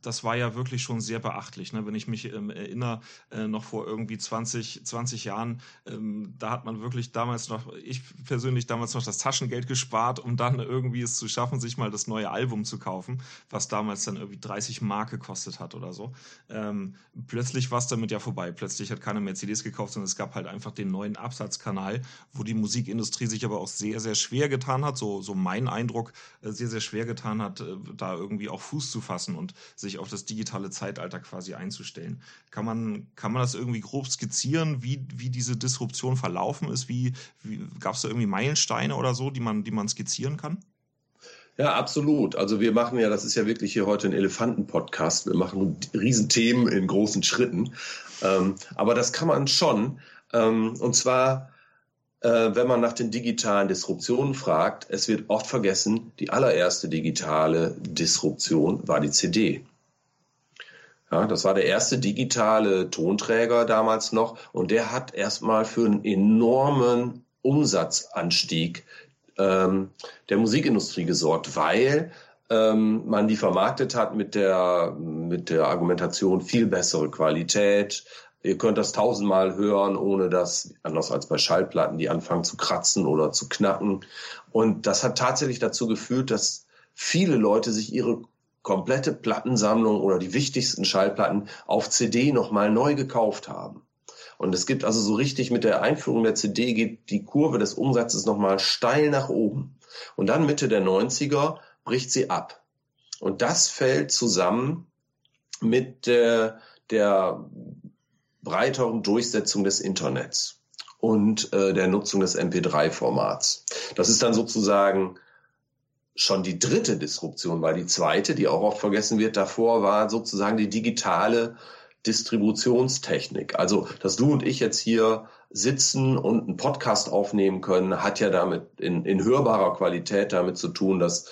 das war ja wirklich schon sehr beachtlich. Ne? Wenn ich mich ähm, erinnere, äh, noch vor irgendwie 20, 20 Jahren, ähm, da hat man wirklich damals noch, ich persönlich damals noch das Taschengeld gespart, um dann irgendwie es zu schaffen, sich mal das neue Album zu kaufen, was damals dann irgendwie 30 Mark gekostet hat oder so. Ähm, plötzlich war es damit ja vorbei. Plötzlich hat keiner mehr CDs gekauft, sondern es gab halt einfach den neuen Absatzkanal, wo die Musikindustrie sich aber auch sehr, sehr schwer getan hat, so, so mein Eindruck, äh, sehr, sehr schwer getan hat, äh, da irgendwie auch Fuß zu fassen und sich sich auf das digitale Zeitalter quasi einzustellen. Kann man, kann man das irgendwie grob skizzieren, wie, wie diese Disruption verlaufen ist? Wie, wie gab es da irgendwie Meilensteine oder so, die man, die man skizzieren kann? Ja, absolut. Also wir machen ja, das ist ja wirklich hier heute ein Elefanten-Podcast. Wir machen Riesenthemen in großen Schritten. Ähm, aber das kann man schon. Ähm, und zwar äh, wenn man nach den digitalen Disruptionen fragt, es wird oft vergessen, die allererste digitale Disruption war die CD. Ja, das war der erste digitale Tonträger damals noch und der hat erstmal für einen enormen Umsatzanstieg ähm, der Musikindustrie gesorgt, weil ähm, man die vermarktet hat mit der, mit der Argumentation viel bessere Qualität. Ihr könnt das tausendmal hören, ohne dass, anders als bei Schallplatten, die anfangen zu kratzen oder zu knacken. Und das hat tatsächlich dazu geführt, dass viele Leute sich ihre komplette Plattensammlung oder die wichtigsten Schallplatten auf CD nochmal neu gekauft haben. Und es gibt also so richtig mit der Einführung der CD geht die Kurve des Umsatzes nochmal steil nach oben. Und dann Mitte der 90er bricht sie ab. Und das fällt zusammen mit der, der breiteren Durchsetzung des Internets und äh, der Nutzung des MP3-Formats. Das ist dann sozusagen schon die dritte Disruption, weil die zweite, die auch oft vergessen wird, davor war sozusagen die digitale Distributionstechnik. Also, dass du und ich jetzt hier sitzen und einen Podcast aufnehmen können, hat ja damit in, in hörbarer Qualität damit zu tun, dass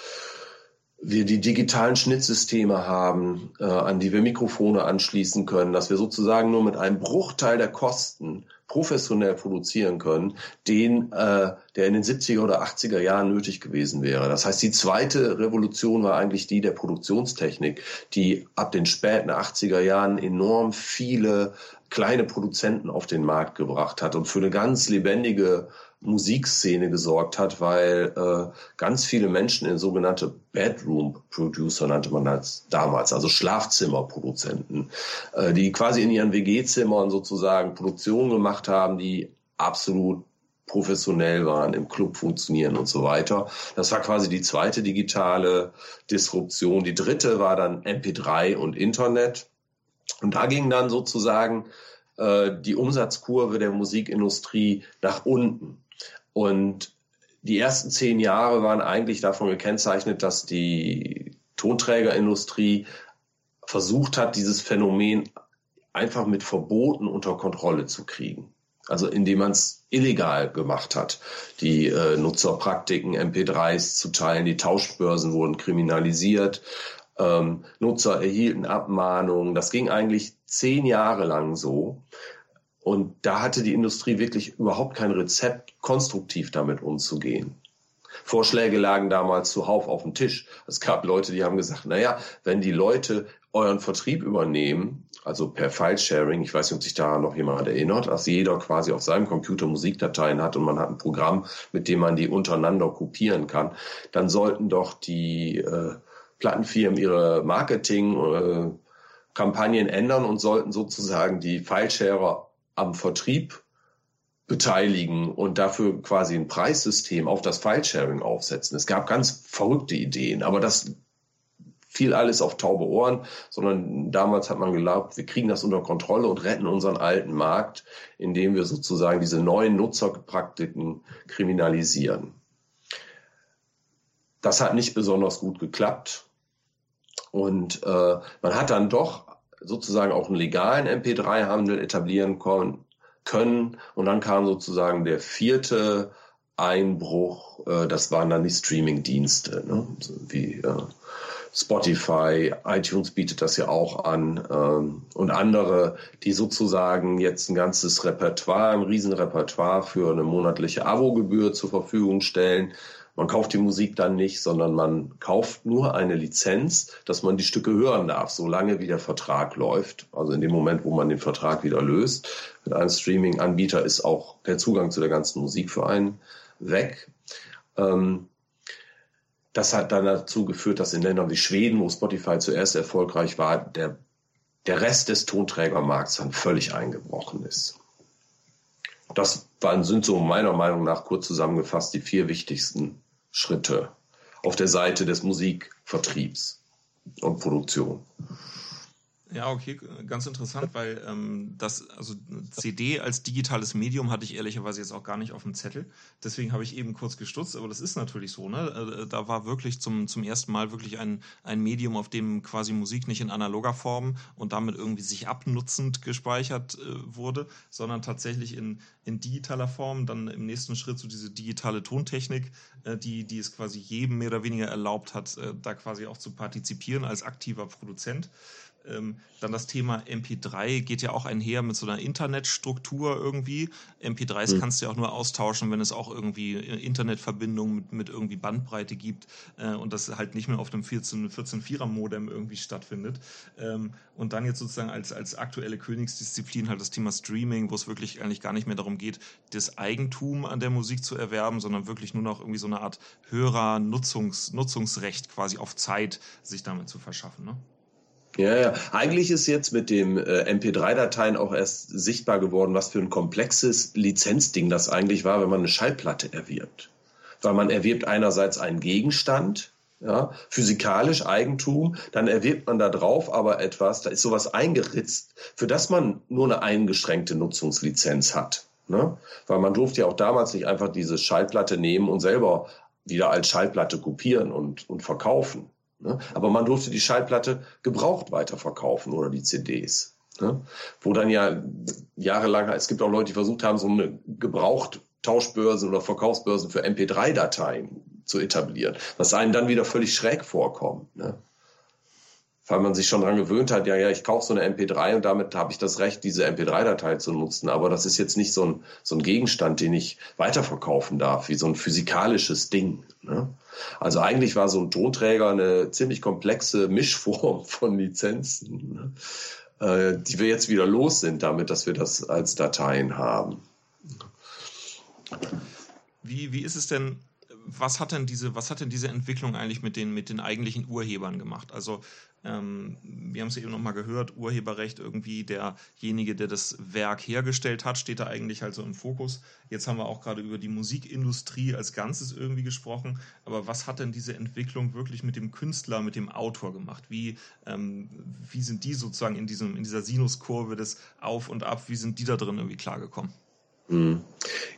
wir die digitalen Schnittsysteme haben, äh, an die wir Mikrofone anschließen können, dass wir sozusagen nur mit einem Bruchteil der Kosten professionell produzieren können, den, äh, der in den 70er oder 80er Jahren nötig gewesen wäre. Das heißt, die zweite Revolution war eigentlich die der Produktionstechnik, die ab den späten 80er Jahren enorm viele kleine Produzenten auf den Markt gebracht hat und für eine ganz lebendige Musikszene gesorgt hat, weil äh, ganz viele Menschen in sogenannte Bedroom Producer nannte man das damals, also Schlafzimmerproduzenten, äh, die quasi in ihren WG-Zimmern sozusagen Produktionen gemacht haben, die absolut professionell waren, im Club funktionieren und so weiter. Das war quasi die zweite digitale Disruption. Die dritte war dann MP3 und Internet. Und da ging dann sozusagen äh, die Umsatzkurve der Musikindustrie nach unten. Und die ersten zehn Jahre waren eigentlich davon gekennzeichnet, dass die Tonträgerindustrie versucht hat, dieses Phänomen einfach mit Verboten unter Kontrolle zu kriegen. Also indem man es illegal gemacht hat, die äh, Nutzerpraktiken, MP3s zu teilen, die Tauschbörsen wurden kriminalisiert, ähm, Nutzer erhielten Abmahnungen. Das ging eigentlich zehn Jahre lang so. Und da hatte die Industrie wirklich überhaupt kein Rezept, konstruktiv damit umzugehen. Vorschläge lagen damals zuhauf auf dem Tisch. Es gab Leute, die haben gesagt, naja, wenn die Leute euren Vertrieb übernehmen, also per File-Sharing, ich weiß nicht, ob sich daran noch jemand erinnert, dass jeder quasi auf seinem Computer Musikdateien hat und man hat ein Programm, mit dem man die untereinander kopieren kann, dann sollten doch die äh, Plattenfirmen ihre Marketing-Kampagnen äh, ändern und sollten sozusagen die File-Sharer am Vertrieb beteiligen und dafür quasi ein Preissystem auf das File-Sharing aufsetzen. Es gab ganz verrückte Ideen, aber das fiel alles auf taube Ohren, sondern damals hat man geglaubt, wir kriegen das unter Kontrolle und retten unseren alten Markt, indem wir sozusagen diese neuen Nutzerpraktiken kriminalisieren. Das hat nicht besonders gut geklappt und äh, man hat dann doch sozusagen auch einen legalen MP3-Handel etablieren können. Und dann kam sozusagen der vierte Einbruch, äh, das waren dann die Streaming-Dienste, ne? so wie äh, Spotify, iTunes bietet das ja auch an ähm, und andere, die sozusagen jetzt ein ganzes Repertoire, ein Riesenrepertoire für eine monatliche Abo-Gebühr zur Verfügung stellen man kauft die Musik dann nicht, sondern man kauft nur eine Lizenz, dass man die Stücke hören darf, solange wie der Vertrag läuft. Also in dem Moment, wo man den Vertrag wieder löst. Mit einem Streaming-Anbieter ist auch der Zugang zu der ganzen Musik für einen weg. Ähm, das hat dann dazu geführt, dass in Ländern wie Schweden, wo Spotify zuerst erfolgreich war, der, der Rest des Tonträgermarkts dann völlig eingebrochen ist. Das waren, sind so meiner Meinung nach kurz zusammengefasst die vier wichtigsten Schritte auf der Seite des Musikvertriebs und Produktion. Ja, okay, ganz interessant, weil ähm, das, also CD als digitales Medium hatte ich ehrlicherweise jetzt auch gar nicht auf dem Zettel. Deswegen habe ich eben kurz gestutzt, aber das ist natürlich so, ne? Äh, da war wirklich zum, zum ersten Mal wirklich ein, ein Medium, auf dem quasi Musik nicht in analoger Form und damit irgendwie sich abnutzend gespeichert äh, wurde, sondern tatsächlich in, in digitaler Form. Dann im nächsten Schritt so diese digitale Tontechnik, äh, die, die es quasi jedem mehr oder weniger erlaubt hat, äh, da quasi auch zu partizipieren als aktiver Produzent. Ähm, dann das Thema MP3 geht ja auch einher mit so einer Internetstruktur irgendwie. MP3s mhm. kannst du ja auch nur austauschen, wenn es auch irgendwie Internetverbindungen mit, mit irgendwie Bandbreite gibt äh, und das halt nicht mehr auf dem 14, 14.4er Modem irgendwie stattfindet. Ähm, und dann jetzt sozusagen als, als aktuelle Königsdisziplin halt das Thema Streaming, wo es wirklich eigentlich gar nicht mehr darum geht, das Eigentum an der Musik zu erwerben, sondern wirklich nur noch irgendwie so eine Art Hörer-Nutzungsrecht -Nutzungs quasi auf Zeit sich damit zu verschaffen. Ne? Ja, ja. Eigentlich ist jetzt mit dem äh, MP3-Dateien auch erst sichtbar geworden, was für ein komplexes Lizenzding das eigentlich war, wenn man eine Schallplatte erwirbt. Weil man erwirbt einerseits einen Gegenstand, ja, physikalisch Eigentum, dann erwirbt man da drauf aber etwas, da ist sowas eingeritzt, für das man nur eine eingeschränkte Nutzungslizenz hat. Ne? Weil man durfte ja auch damals nicht einfach diese Schallplatte nehmen und selber wieder als Schallplatte kopieren und, und verkaufen. Ne? Aber man durfte die Schallplatte gebraucht weiterverkaufen oder die CDs. Ne? Wo dann ja jahrelang, es gibt auch Leute, die versucht haben, so eine gebraucht Tauschbörsen oder Verkaufsbörsen für MP3-Dateien zu etablieren, was einem dann wieder völlig schräg vorkommt. Ne? Weil man sich schon daran gewöhnt hat, ja, ja, ich kaufe so eine MP3 und damit habe ich das Recht, diese MP3-Datei zu nutzen. Aber das ist jetzt nicht so ein, so ein Gegenstand, den ich weiterverkaufen darf, wie so ein physikalisches Ding. Ne? Also eigentlich war so ein Tonträger eine ziemlich komplexe Mischform [laughs] von Lizenzen, ne? äh, die wir jetzt wieder los sind damit, dass wir das als Dateien haben. Wie, wie ist es denn was hat denn diese, was hat denn diese Entwicklung eigentlich mit den, mit den eigentlichen Urhebern gemacht? Also Ähm, wir haben es eben nochmal gehört, Urheberrecht irgendwie, derjenige, der das Werk hergestellt hat, steht da eigentlich halt so im Fokus. Jetzt haben wir auch gerade über die Musikindustrie als Ganzes irgendwie gesprochen. Aber was hat denn diese Entwicklung wirklich mit dem Künstler, mit dem Autor gemacht? Wie, ähm, wie sind die sozusagen in, diesem, in dieser Sinuskurve des Auf und Ab, wie sind die da drin irgendwie klargekommen? Hm.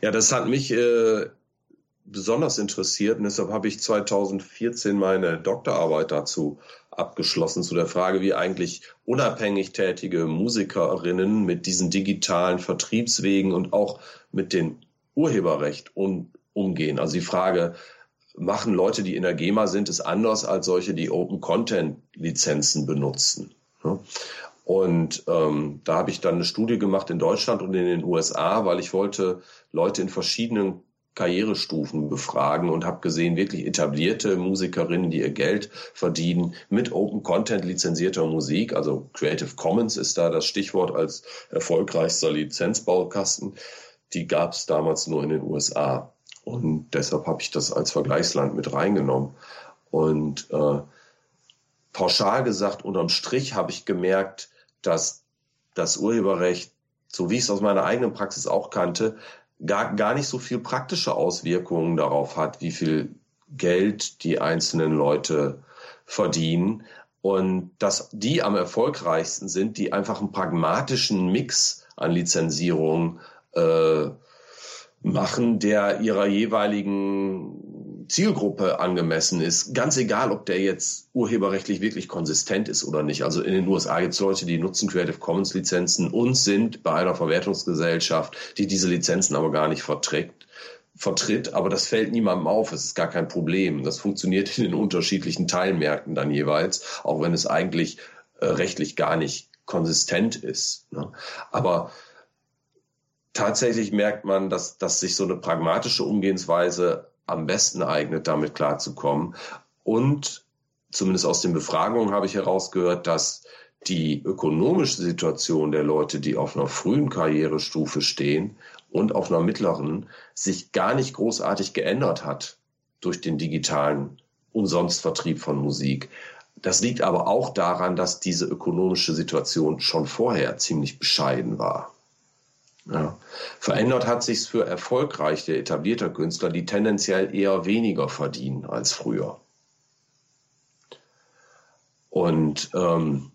Ja, das hat mich äh, besonders interessiert und deshalb habe ich 2014 meine Doktorarbeit dazu abgeschlossen zu der Frage, wie eigentlich unabhängig tätige Musikerinnen mit diesen digitalen Vertriebswegen und auch mit dem Urheberrecht um, umgehen. Also die Frage, machen Leute, die in der GEMA sind, es anders als solche, die Open Content Lizenzen benutzen? Und ähm, da habe ich dann eine Studie gemacht in Deutschland und in den USA, weil ich wollte Leute in verschiedenen Karrierestufen befragen und habe gesehen, wirklich etablierte Musikerinnen, die ihr Geld verdienen mit Open Content lizenzierter Musik. Also Creative Commons ist da das Stichwort als erfolgreichster Lizenzbaukasten. Die gab es damals nur in den USA. Und deshalb habe ich das als Vergleichsland mit reingenommen. Und äh, pauschal gesagt, unterm Strich habe ich gemerkt, dass das Urheberrecht, so wie ich es aus meiner eigenen Praxis auch kannte, gar, gar nicht so viel praktische Auswirkungen darauf hat, wie viel Geld die einzelnen Leute verdienen. Und dass die am erfolgreichsten sind, die einfach einen pragmatischen Mix an Lizenzierung äh, machen, der ihrer jeweiligen Zielgruppe angemessen ist. Ganz egal, ob der jetzt urheberrechtlich wirklich konsistent ist oder nicht. Also in den USA gibt es Leute, die nutzen Creative Commons Lizenzen und sind bei einer Verwertungsgesellschaft, die diese Lizenzen aber gar nicht verträgt vertritt, aber das fällt niemandem auf, es ist gar kein Problem. Das funktioniert in den unterschiedlichen Teilmärkten dann jeweils, auch wenn es eigentlich äh, rechtlich gar nicht konsistent ist. Ne? Aber tatsächlich merkt man, dass, dass sich so eine pragmatische Umgehensweise am besten eignet, damit klarzukommen. Und zumindest aus den Befragungen habe ich herausgehört, dass die ökonomische Situation der Leute, die auf einer frühen Karrierestufe stehen und auf einer mittleren, sich gar nicht großartig geändert hat durch den digitalen Umsonstvertrieb von Musik. Das liegt aber auch daran, dass diese ökonomische Situation schon vorher ziemlich bescheiden war. Ja. Verändert hat sich's für erfolgreiche, etablierte Künstler, die tendenziell eher weniger verdienen als früher. Und ähm,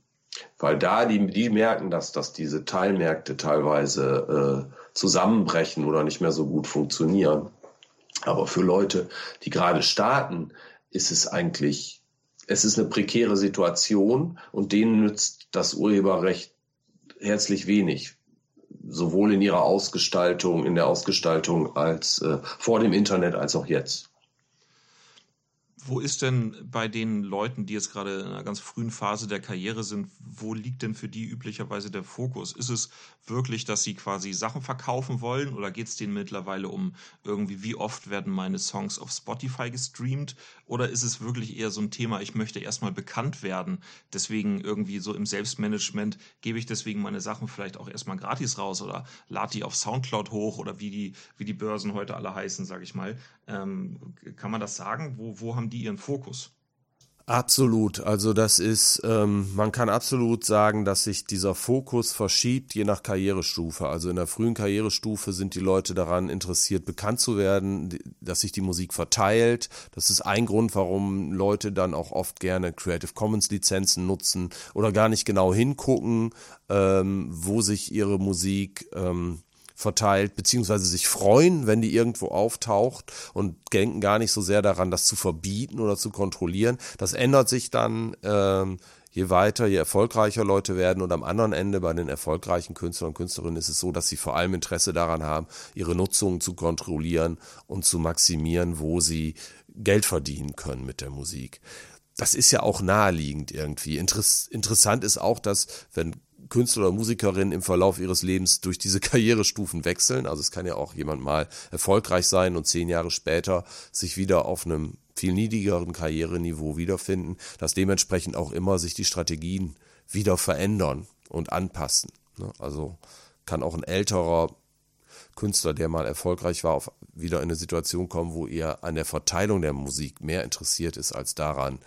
weil da die, die merken, dass, dass diese Teilmärkte teilweise äh, zusammenbrechen oder nicht mehr so gut funktionieren. Aber für Leute, die gerade starten, ist es eigentlich, es ist eine prekäre Situation und denen nützt das Urheberrecht herzlich wenig sowohl in ihrer Ausgestaltung, in der Ausgestaltung als äh, vor dem Internet als auch jetzt. Wo ist denn bei den Leuten, die jetzt gerade in einer ganz frühen Phase der Karriere sind, wo liegt denn für die üblicherweise der Fokus? Ist es wirklich, dass sie quasi Sachen verkaufen wollen oder geht es denen mittlerweile um irgendwie, wie oft werden meine Songs auf Spotify gestreamt? Oder ist es wirklich eher so ein Thema, ich möchte erstmal bekannt werden, deswegen irgendwie so im Selbstmanagement gebe ich deswegen meine Sachen vielleicht auch erstmal gratis raus oder lade die auf Soundcloud hoch oder wie die, wie die Börsen heute alle heißen, sage ich mal. Ähm, kann man das sagen? Wo, wo haben die ihren Fokus? Absolut. Also das ist, ähm, man kann absolut sagen, dass sich dieser Fokus verschiebt je nach Karrierestufe. Also in der frühen Karrierestufe sind die Leute daran interessiert, bekannt zu werden, dass sich die Musik verteilt. Das ist ein Grund, warum Leute dann auch oft gerne Creative Commons Lizenzen nutzen oder gar nicht genau hingucken, ähm, wo sich ihre Musik ähm, verteilt, beziehungsweise sich freuen, wenn die irgendwo auftaucht und denken gar nicht so sehr daran, das zu verbieten oder zu kontrollieren. Das ändert sich dann, ähm, je weiter, je erfolgreicher Leute werden und am anderen Ende bei den erfolgreichen Künstlern und Künstlerinnen ist es so, dass sie vor allem Interesse daran haben, ihre Nutzung zu kontrollieren und zu maximieren, wo sie Geld verdienen können mit der Musik das ist ja auch naheliegend irgendwie. Interess interessant ist auch, dass wenn Künstler oder Musikerin im Verlauf ihres Lebens durch diese [laughs] Karrierestufen wechseln. Also es kann ja auch jemand mal erfolgreich sein und zehn Jahre später sich wieder auf einem viel niedrigeren Karriereniveau wiederfinden, dass dementsprechend auch immer sich die Strategien wieder verändern und anpassen. Ne? Also kann auch ein älterer Künstler, der mal erfolgreich war, wieder in eine Situation kommen, wo er an der Verteilung der Musik mehr interessiert ist als daran,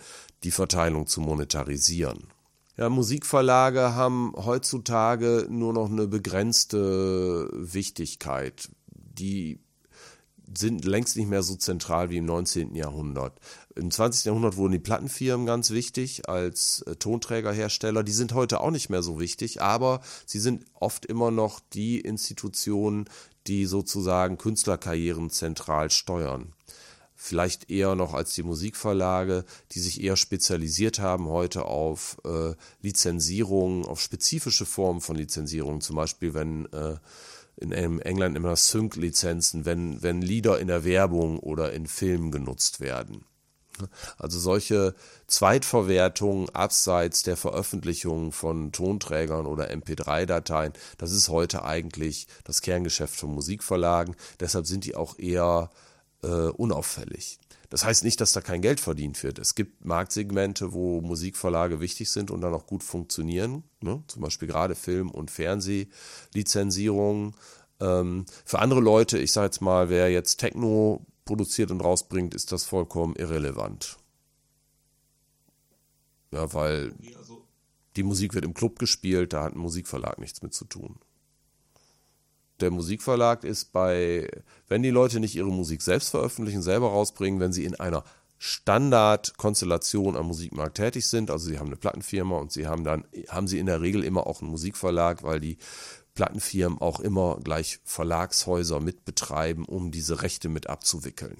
die Verteilung zu monetarisieren. Ja, Musikverlage haben heutzutage nur noch eine begrenzte Wichtigkeit. Die sind längst nicht mehr so zentral wie im 19. Jahrhundert. Im 20. Jahrhundert wurden die Plattenfirmen ganz wichtig als äh, Tonträgerhersteller. Die sind heute auch nicht mehr so wichtig, aber sie sind oft immer noch die Institutionen, die sozusagen Künstlerkarrieren zentral steuern. Vielleicht eher noch als die Musikverlage, die sich eher spezialisiert haben heute auf äh, Lizenzierung, auf spezifische Formen von Lizenzierung. Zum Beispiel, wenn äh, in England immer Sync-Lizenzen, wenn, wenn Lieder in der Werbung oder in Filmen genutzt werden. Also solche Zweitverwertungen abseits der Veröffentlichung von Tonträgern oder MP3-Dateien, das ist heute eigentlich das Kerngeschäft von Musikverlagen. Deshalb sind die auch eher äh, unauffällig. Das heißt nicht, dass da kein Geld verdient wird. Es gibt Marktsegmente, wo Musikverlage wichtig sind und dann auch gut funktionieren. Ne? Zum Beispiel gerade Film- und Fernsehlizenzierungen. Ähm, für andere Leute, ich sage jetzt mal, wer jetzt Techno produziert und rausbringt, ist das vollkommen irrelevant. Ja, weil also die Musik wird im Club gespielt, da hat ein Musikverlag nichts mit zu tun der Musikverlag ist bei, wenn die Leute nicht ihre Musik selbst veröffentlichen, selber rausbringen, wenn sie in einer Standardkonstellation am Musikmarkt tätig sind, also sie haben eine Plattenfirma und sie haben dann, haben sie in der Regel immer auch einen Musikverlag, weil die Plattenfirmen auch immer gleich Verlagshäuser mitbetreiben, um diese Rechte mit abzuwickeln.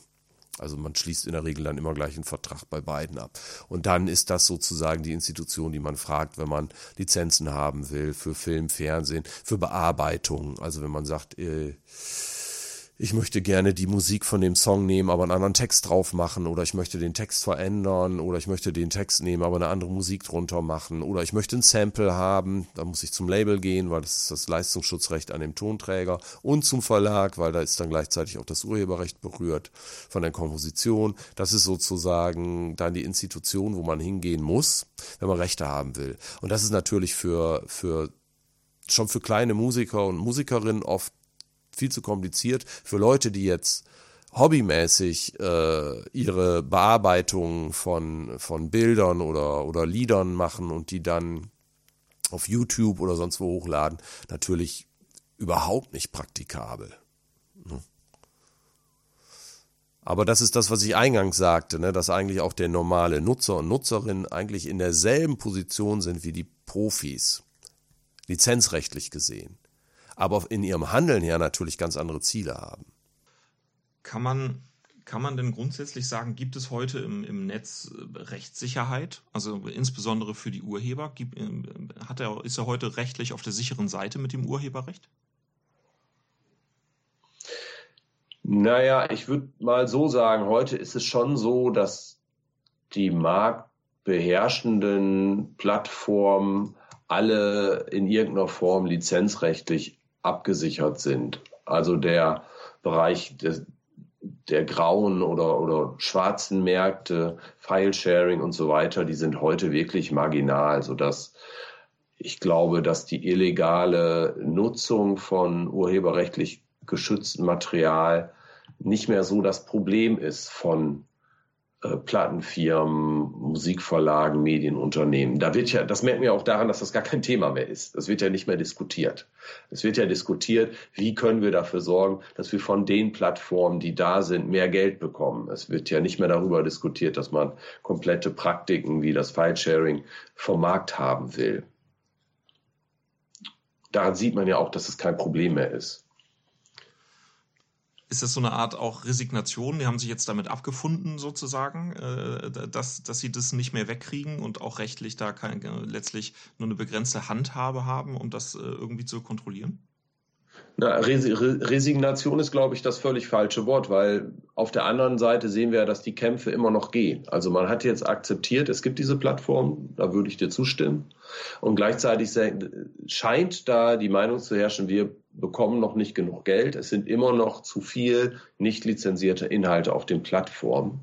Also man schließt in der Regel dann immer gleich einen Vertrag bei beiden ab. Und dann ist das sozusagen die Institution, die man fragt, wenn man Lizenzen haben will für Film, Fernsehen, für Bearbeitung. Also wenn man sagt, äh, ich möchte gerne die Musik von dem Song nehmen, aber einen anderen Text drauf machen. Oder ich möchte den Text verändern. Oder ich möchte den Text nehmen, aber eine andere Musik drunter machen. Oder ich möchte ein Sample haben, da muss ich zum Label gehen, weil das ist das Leistungsschutzrecht an dem Tonträger. Und zum Verlag, weil da ist dann gleichzeitig auch das Urheberrecht berührt von der Komposition. Das ist sozusagen dann die Institution, wo man hingehen muss, wenn man Rechte haben will. Und das ist natürlich für, für schon für kleine Musiker und Musikerinnen oft viel zu kompliziert für Leute, die jetzt hobbymäßig äh, ihre Bearbeitung von, von Bildern oder, oder Liedern machen und die dann auf YouTube oder sonst wo hochladen, natürlich überhaupt nicht praktikabel. Ne? Aber das ist das, was ich eingangs sagte, ne, dass eigentlich auch der normale Nutzer und Nutzerin eigentlich in derselben Position sind wie die Profis, lizenzrechtlich gesehen aber in ihrem Handeln her natürlich ganz andere Ziele haben. Kann man, kann man denn grundsätzlich sagen, gibt es heute im, im Netz äh, Rechtssicherheit, also insbesondere für die Urheber? Gibt, äh, hat er, ist er heute rechtlich auf der sicheren Seite mit dem Urheberrecht? Naja, ich würde mal so sagen, heute ist es schon so, dass die marktbeherrschenden Plattformen alle in irgendeiner Form lizenzrechtlich abgesichert sind. Also der Bereich des, der grauen oder, oder schwarzen Märkte, File-Sharing und so weiter, die sind heute wirklich marginal, sodass ich glaube, dass die illegale Nutzung von urheberrechtlich geschütztem Material nicht mehr so das Problem ist von Plattenfirmen, Musikverlagen, Medienunternehmen. Da wird ja, das merken wir auch daran, dass das gar kein Thema mehr ist. Das wird ja nicht mehr diskutiert. Es wird ja diskutiert, wie können wir dafür sorgen, dass wir von den Plattformen, die da sind, mehr Geld bekommen. Es wird ja nicht mehr darüber diskutiert, dass man komplette Praktiken wie das File-Sharing vom Markt haben will. Daran sieht man ja auch, dass es kein Problem mehr ist ist das so eine Art auch Resignation? Die haben sich jetzt damit abgefunden, sozusagen, äh, dass, dass sie das nicht mehr wegkriegen und auch rechtlich da kein, letztlich nur eine begrenzte Handhabe haben, um das äh, irgendwie zu kontrollieren? Na, Resignation ist, glaube ich, das völlig falsche Wort, weil auf der anderen Seite sehen wir ja, dass die Kämpfe immer noch gehen. Also man hat jetzt akzeptiert, es gibt diese Plattform, da würde ich dir zustimmen. Und gleichzeitig scheint da die Meinung zu herrschen, wir bekommen noch nicht genug Geld. Es sind immer noch zu viel nicht lizenzierte Inhalte auf den Plattformen.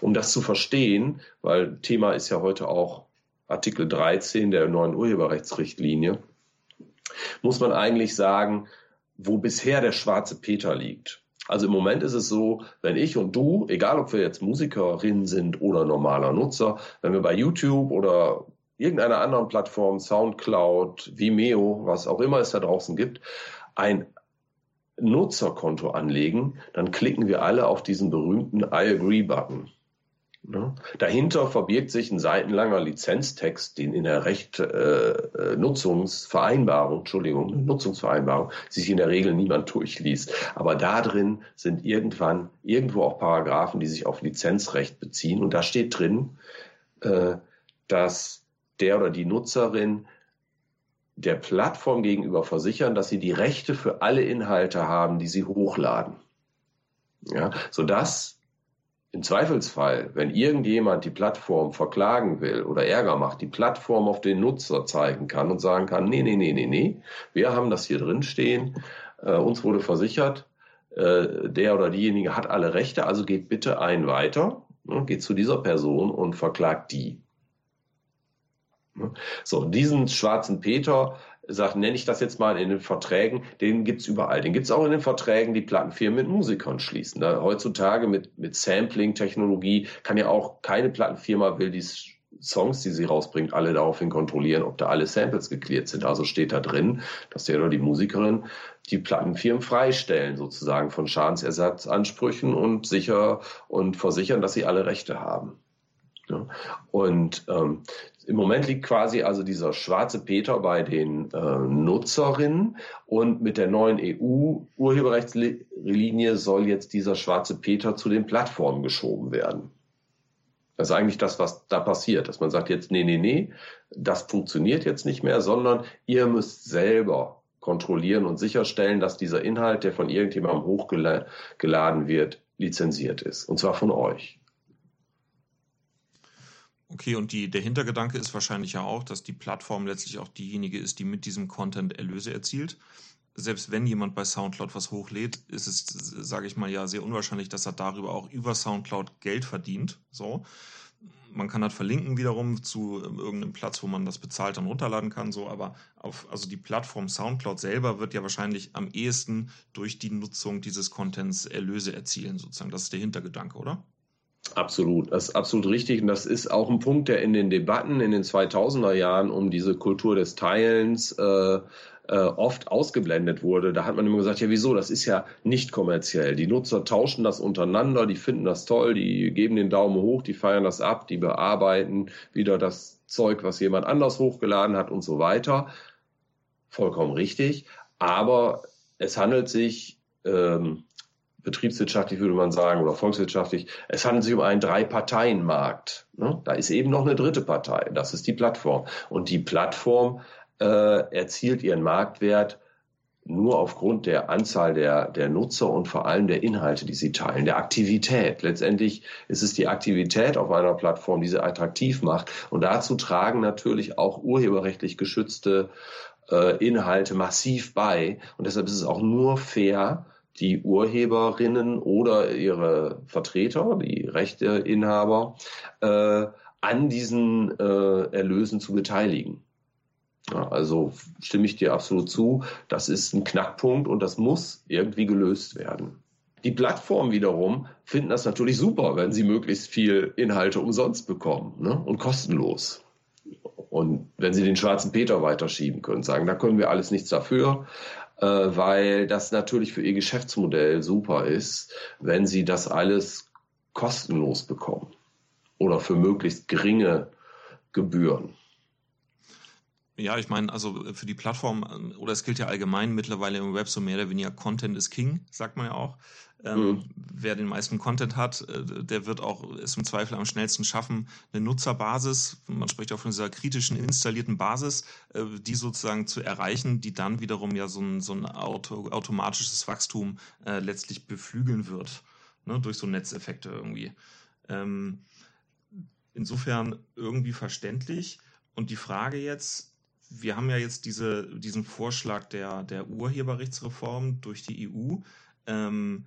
Um das zu verstehen, weil Thema ist ja heute auch Artikel 13 der neuen Urheberrechtsrichtlinie, muss man eigentlich sagen, wo bisher der schwarze Peter liegt. Also im Moment ist es so, wenn ich und du, egal ob wir jetzt Musikerin sind oder normaler Nutzer, wenn wir bei YouTube oder irgendeiner anderen Plattform, Soundcloud, Vimeo, was auch immer es da draußen gibt, ein Nutzerkonto anlegen, dann klicken wir alle auf diesen berühmten I agree-Button. Ne? Dahinter verbirgt sich ein seitenlanger Lizenztext, den in der Recht äh, äh Nutzungsvereinbarung, Entschuldigung, Nutzungsvereinbarung, sich in der Regel niemand durchliest. Aber da drin sind irgendwann irgendwo auch Paragraphen, die sich auf Lizenzrecht beziehen. Und da steht drin, äh, dass der oder die Nutzerin der Plattform gegenüber versichern, dass sie die Rechte für alle Inhalte haben, die sie hochladen. Ja, sodass im Zweifelsfall, wenn irgendjemand die Plattform verklagen will oder Ärger macht, die Plattform auf den Nutzer zeigen kann und sagen kann, nee, nee, nee, nee, nee, wir haben das hier drin stehen, äh, uns wurde versichert, äh, der oder diejenige hat alle Rechte, also geht bitte ein weiter, ne, geht zu dieser Person und verklagt die. Ne? So, diesen schwarzen Peter, sag, nenne ich das jetzt mal in den Verträgen, den gibt's überall. Den gibt's auch in den Verträgen, die Plattenfirmen mit Musikern schließen. Da, heutzutage mit, mit Sampling-Technologie kann ja auch keine Plattenfirma will die Songs, die sie rausbringt, alle daraufhin kontrollieren, ob da alle Samples geklärt sind. Also steht da drin, dass der oder die Musikerin die Plattenfirmen freistellen, sozusagen von Schadensersatzansprüchen und sicher und versichern, dass sie alle Rechte haben. Ja. Und ähm, im Moment liegt quasi also dieser schwarze Peter bei den äh, Nutzerinnen und mit der neuen EU-Urheberrechtslinie soll jetzt dieser schwarze Peter zu den Plattformen geschoben werden. Das ist eigentlich das, was da passiert, dass man sagt jetzt, nee, nee, nee, das funktioniert jetzt nicht mehr, sondern ihr müsst selber kontrollieren und sicherstellen, dass dieser Inhalt, der von irgendjemandem hochgeladen wird, lizenziert ist. Und zwar von euch. Okay, und die, der Hintergedanke ist wahrscheinlich ja auch, dass die Plattform letztlich auch diejenige ist, die mit diesem Content Erlöse erzielt. Selbst wenn jemand bei Soundcloud was hochlädt, ist es, sage ich mal, ja sehr unwahrscheinlich, dass er darüber auch über Soundcloud Geld verdient. So. Man kann das verlinken wiederum zu ähm, irgendeinem Platz, wo man das bezahlt dann runterladen kann, so, aber auf, also die Plattform Soundcloud selber wird ja wahrscheinlich am ehesten durch die Nutzung dieses Contents Erlöse erzielen, sozusagen. Das ist der Hintergedanke, oder? Absolut, das ist absolut richtig. Und das ist auch ein Punkt, der in den Debatten in den 2000er Jahren um diese Kultur des Teilens äh, äh, oft ausgeblendet wurde. Da hat man immer gesagt, ja wieso, das ist ja nicht kommerziell. Die Nutzer tauschen das untereinander, die finden das toll, die geben den Daumen hoch, die feiern das ab, die bearbeiten wieder das Zeug, was jemand anders hochgeladen hat und so weiter. Vollkommen richtig. Aber es handelt sich ähm, betriebswirtschaftlich würde man sagen oder volkswirtschaftlich, es handelt sich um einen Drei-Parteien-Markt. Ne? Da ist eben noch eine dritte Partei, das ist die Plattform. Und die Plattform äh, erzielt ihren Marktwert nur aufgrund der Anzahl der, der Nutzer und vor allem der Inhalte, die sie teilen, der Aktivität. Letztendlich ist es die Aktivität auf einer Plattform, die sie attraktiv macht. Und dazu tragen natürlich auch urheberrechtlich geschützte äh, Inhalte massiv bei. Und deshalb ist es auch nur fair, die Urheberinnen oder ihre Vertreter, die Rechteinhaber, äh, an diesen äh, Erlösen zu beteiligen. Ja, also stimme ich dir absolut zu, das ist ein Knackpunkt und das muss irgendwie gelöst werden. Die Plattformen wiederum finden das natürlich super, wenn sie möglichst viel Inhalte umsonst bekommen ne? und kostenlos. Und wenn sie den schwarzen Peter weiterschieben können, sagen, da können wir alles nichts dafür, weil das natürlich für ihr Geschäftsmodell super ist, wenn sie das alles kostenlos bekommen oder für möglichst geringe Gebühren. Ja, ich meine, also für die Plattform, oder es gilt ja allgemein mittlerweile im Web so mehr oder weniger Content is King, sagt man ja auch. Ähm, mhm. Wer den meisten Content hat, äh, der wird auch es im Zweifel am schnellsten schaffen, eine Nutzerbasis, man spricht auch von dieser kritischen installierten Basis, äh, die sozusagen zu erreichen, die dann wiederum ja so ein, so ein Auto, automatisches Wachstum äh, letztlich beflügeln wird, ne, durch so Netzeffekte irgendwie. Ähm, insofern irgendwie verständlich. Und die Frage jetzt, wir haben ja jetzt diese, diesen Vorschlag der, der Urheberrechtsreform durch die EU. Ähm,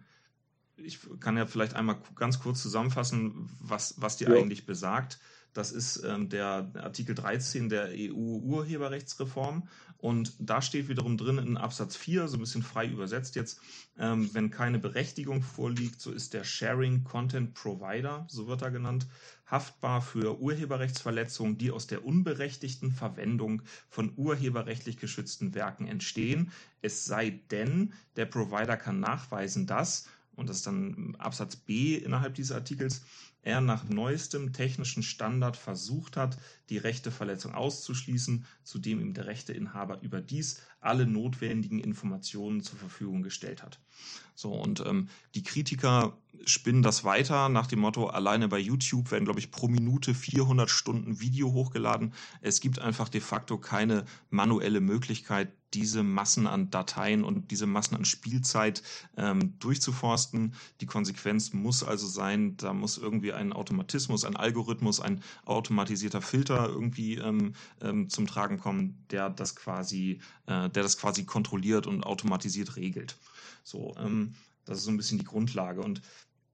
ich kann ja vielleicht einmal ganz kurz zusammenfassen, was, was die ja. eigentlich besagt. Das ist ähm, der Artikel 13 der EU-Urheberrechtsreform. Und da steht wiederum drin in Absatz 4, so ein bisschen frei übersetzt jetzt, ähm, wenn keine Berechtigung vorliegt, so ist der Sharing Content Provider, so wird er genannt, haftbar für Urheberrechtsverletzungen, die aus der unberechtigten Verwendung von urheberrechtlich geschützten Werken entstehen. Es sei denn, der Provider kann nachweisen, dass, und das ist dann Absatz B innerhalb dieses Artikels, er nach neuestem technischen Standard versucht hat, die Rechteverletzung auszuschließen, zudem ihm der Rechteinhaber überdies alle notwendigen Informationen zur Verfügung gestellt hat. So, und ähm, die Kritiker spinnen das weiter nach dem Motto, alleine bei YouTube werden, glaube ich, pro Minute 400 Stunden Video hochgeladen. Es gibt einfach de facto keine manuelle Möglichkeit, diese Massen an Dateien und diese Massen an Spielzeit ähm, durchzuforsten. Die Konsequenz muss also sein, da muss irgendwie ein Automatismus, ein Algorithmus, ein automatisierter Filter irgendwie ähm, ähm, zum Tragen kommen, der das quasi, äh, der das quasi kontrolliert und automatisiert regelt. So, ähm, das ist so ein bisschen die Grundlage. Und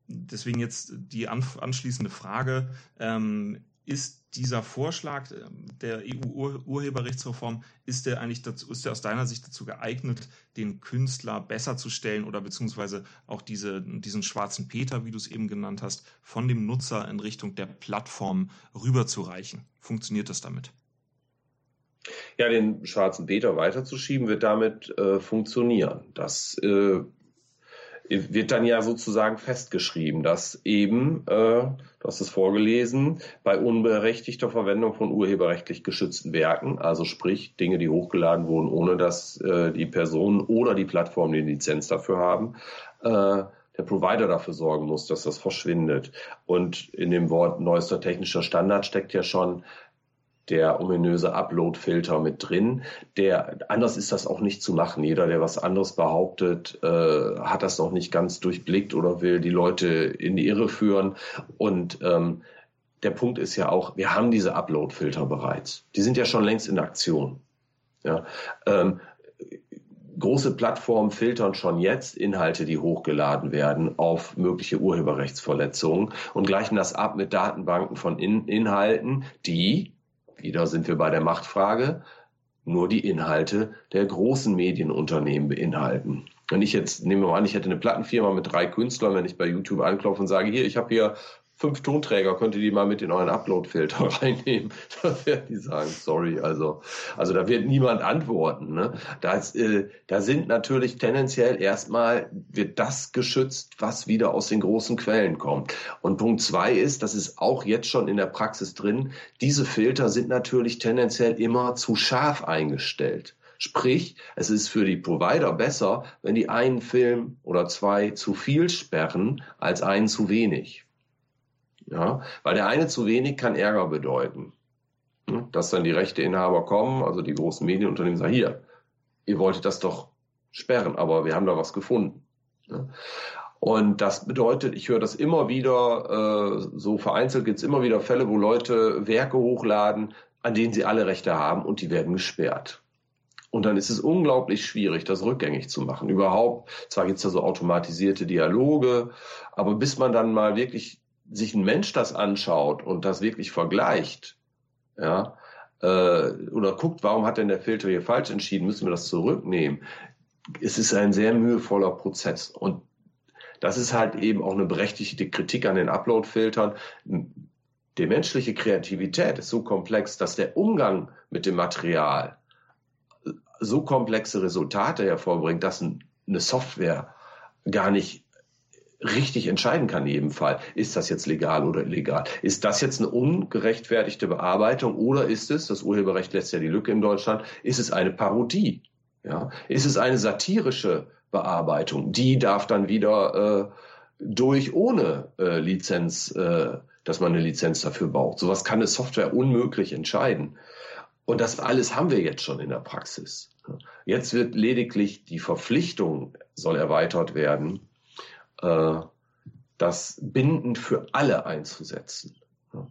deswegen jetzt die anschließende Frage, ähm, ist dieser Vorschlag ähm, der EU-Urheberrechtsreform, ist der eigentlich dazu, ist der aus deiner Sicht dazu geeignet, den Künstler besser zu stellen oder beziehungsweise auch diese, diesen schwarzen Peter, wie du es eben genannt hast, von dem Nutzer in Richtung der Plattform rüberzureichen? Funktioniert das damit? Ja, den schwarzen Peter weiterzuschieben wird damit äh, funktionieren. Das äh, wird dann ja sozusagen festgeschrieben, dass eben, äh, du hast es vorgelesen, bei unberechtigter Verwendung von urheberrechtlich geschützten Werken, also sprich Dinge, die hochgeladen wurden, ohne dass äh, die Person oder die Plattform die Lizenz dafür haben, äh, der Provider dafür sorgen muss, dass das verschwindet. Und in dem Wort neuester technischer Standard steckt ja schon der ominöse Upload-Filter mit drin. Der anders ist das auch nicht zu machen. Jeder, der was anderes behauptet, äh, hat das noch nicht ganz durchblickt oder will die Leute in die Irre führen. Und ähm, der Punkt ist ja auch, wir haben diese Upload-Filter bereits. Die sind ja schon längst in Aktion. Ja, ähm, große Plattformen filtern schon jetzt Inhalte, die hochgeladen werden auf mögliche Urheberrechtsverletzungen und gleichen das ab mit Datenbanken von in Inhalten, die wieder sind wir bei der Machtfrage, nur die Inhalte der großen Medienunternehmen beinhalten. Wenn ich jetzt, nehmen wir mal an, ich hätte eine Plattenfirma mit drei Künstlern, wenn ich bei YouTube anklopfe und sage, hier, ich habe hier fünf Tonträger, könnt ihr die mal mit in euren Upload-Filter [laughs] reinnehmen? [laughs] Da werden die sagen, sorry, also, also da wird niemand antworten. Ne? Da, ist, äh, da sind natürlich tendenziell erstmal, wird das geschützt, was wieder aus den großen Quellen kommt. Und Punkt zwei ist, das ist auch jetzt schon in der Praxis drin, diese Filter sind natürlich tendenziell immer zu scharf eingestellt. Sprich, es ist für die Provider besser, wenn die einen Film oder zwei zu viel sperren, als einen zu wenig. Ja, weil der eine zu wenig kann Ärger bedeuten. Hm? Dass dann die Rechteinhaber kommen, also die großen Medienunternehmen sagen, hier, ihr wolltet das doch sperren, aber wir haben da was gefunden. Und das bedeutet, ich höre das immer wieder, äh, so vereinzelt gibt es immer wieder Fälle, wo Leute Werke hochladen, an denen sie alle Rechte haben und die werden gesperrt. Und dann ist es unglaublich schwierig, das rückgängig zu machen. Überhaupt, zwar gibt es da so automatisierte Dialoge, aber bis man dann mal wirklich sich ein Mensch das anschaut und das wirklich vergleicht, ja, äh, oder guckt, warum hat denn der Filter hier falsch entschieden, müssen wir das zurücknehmen. Es ist ein sehr mühevoller Prozess. Und das ist halt eben auch eine berechtigte Kritik an den Upload-Filtern. Die menschliche Kreativität ist so komplex, dass der Umgang mit dem Material so komplexe Resultate hervorbringt, dass eine Software gar nicht richtig entscheiden kann in jedem Fall, ist das jetzt legal oder illegal? Ist das jetzt eine ungerechtfertigte Bearbeitung oder ist es, das Urheberrecht lässt ja die Lücke in Deutschland, ist es eine Parodie? Ja? Ist es eine satirische Bearbeitung? Die darf dann wieder äh, durch ohne äh, Lizenz, äh, dass man eine Lizenz dafür braucht. Sowas kann eine Software unmöglich entscheiden. Und das alles haben wir jetzt schon in der Praxis. Jetzt wird lediglich die Verpflichtung soll erweitert werden, äh, das bindend für alle einzusetzen. Ja.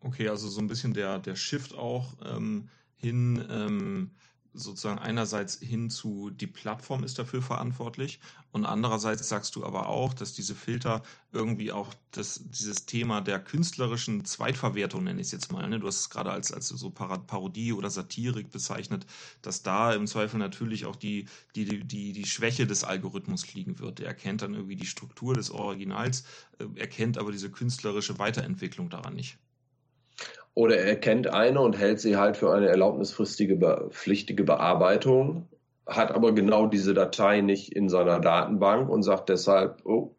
Okay, also so ein bisschen der, der Shift auch ähm, hin, ähm, sozusagen einerseits hin zu, die Plattform ist dafür verantwortlich und andererseits sagst du aber auch, dass diese Filter irgendwie auch das, dieses Thema der künstlerischen Zweitverwertung, nenne ich es jetzt mal, ne? du hast es gerade als, als so Parodie oder Satirik bezeichnet, dass da im Zweifel natürlich auch die, die, die, die Schwäche des Algorithmus liegen wird. Er erkennt dann irgendwie die Struktur des Originals, äh, erkennt aber diese künstlerische Weiterentwicklung daran nicht. Oder er kennt eine und hält sie halt für eine erlaubnisfristige, pflichtige Bearbeitung, hat aber genau diese Datei nicht in seiner Datenbank und sagt deshalb, oh,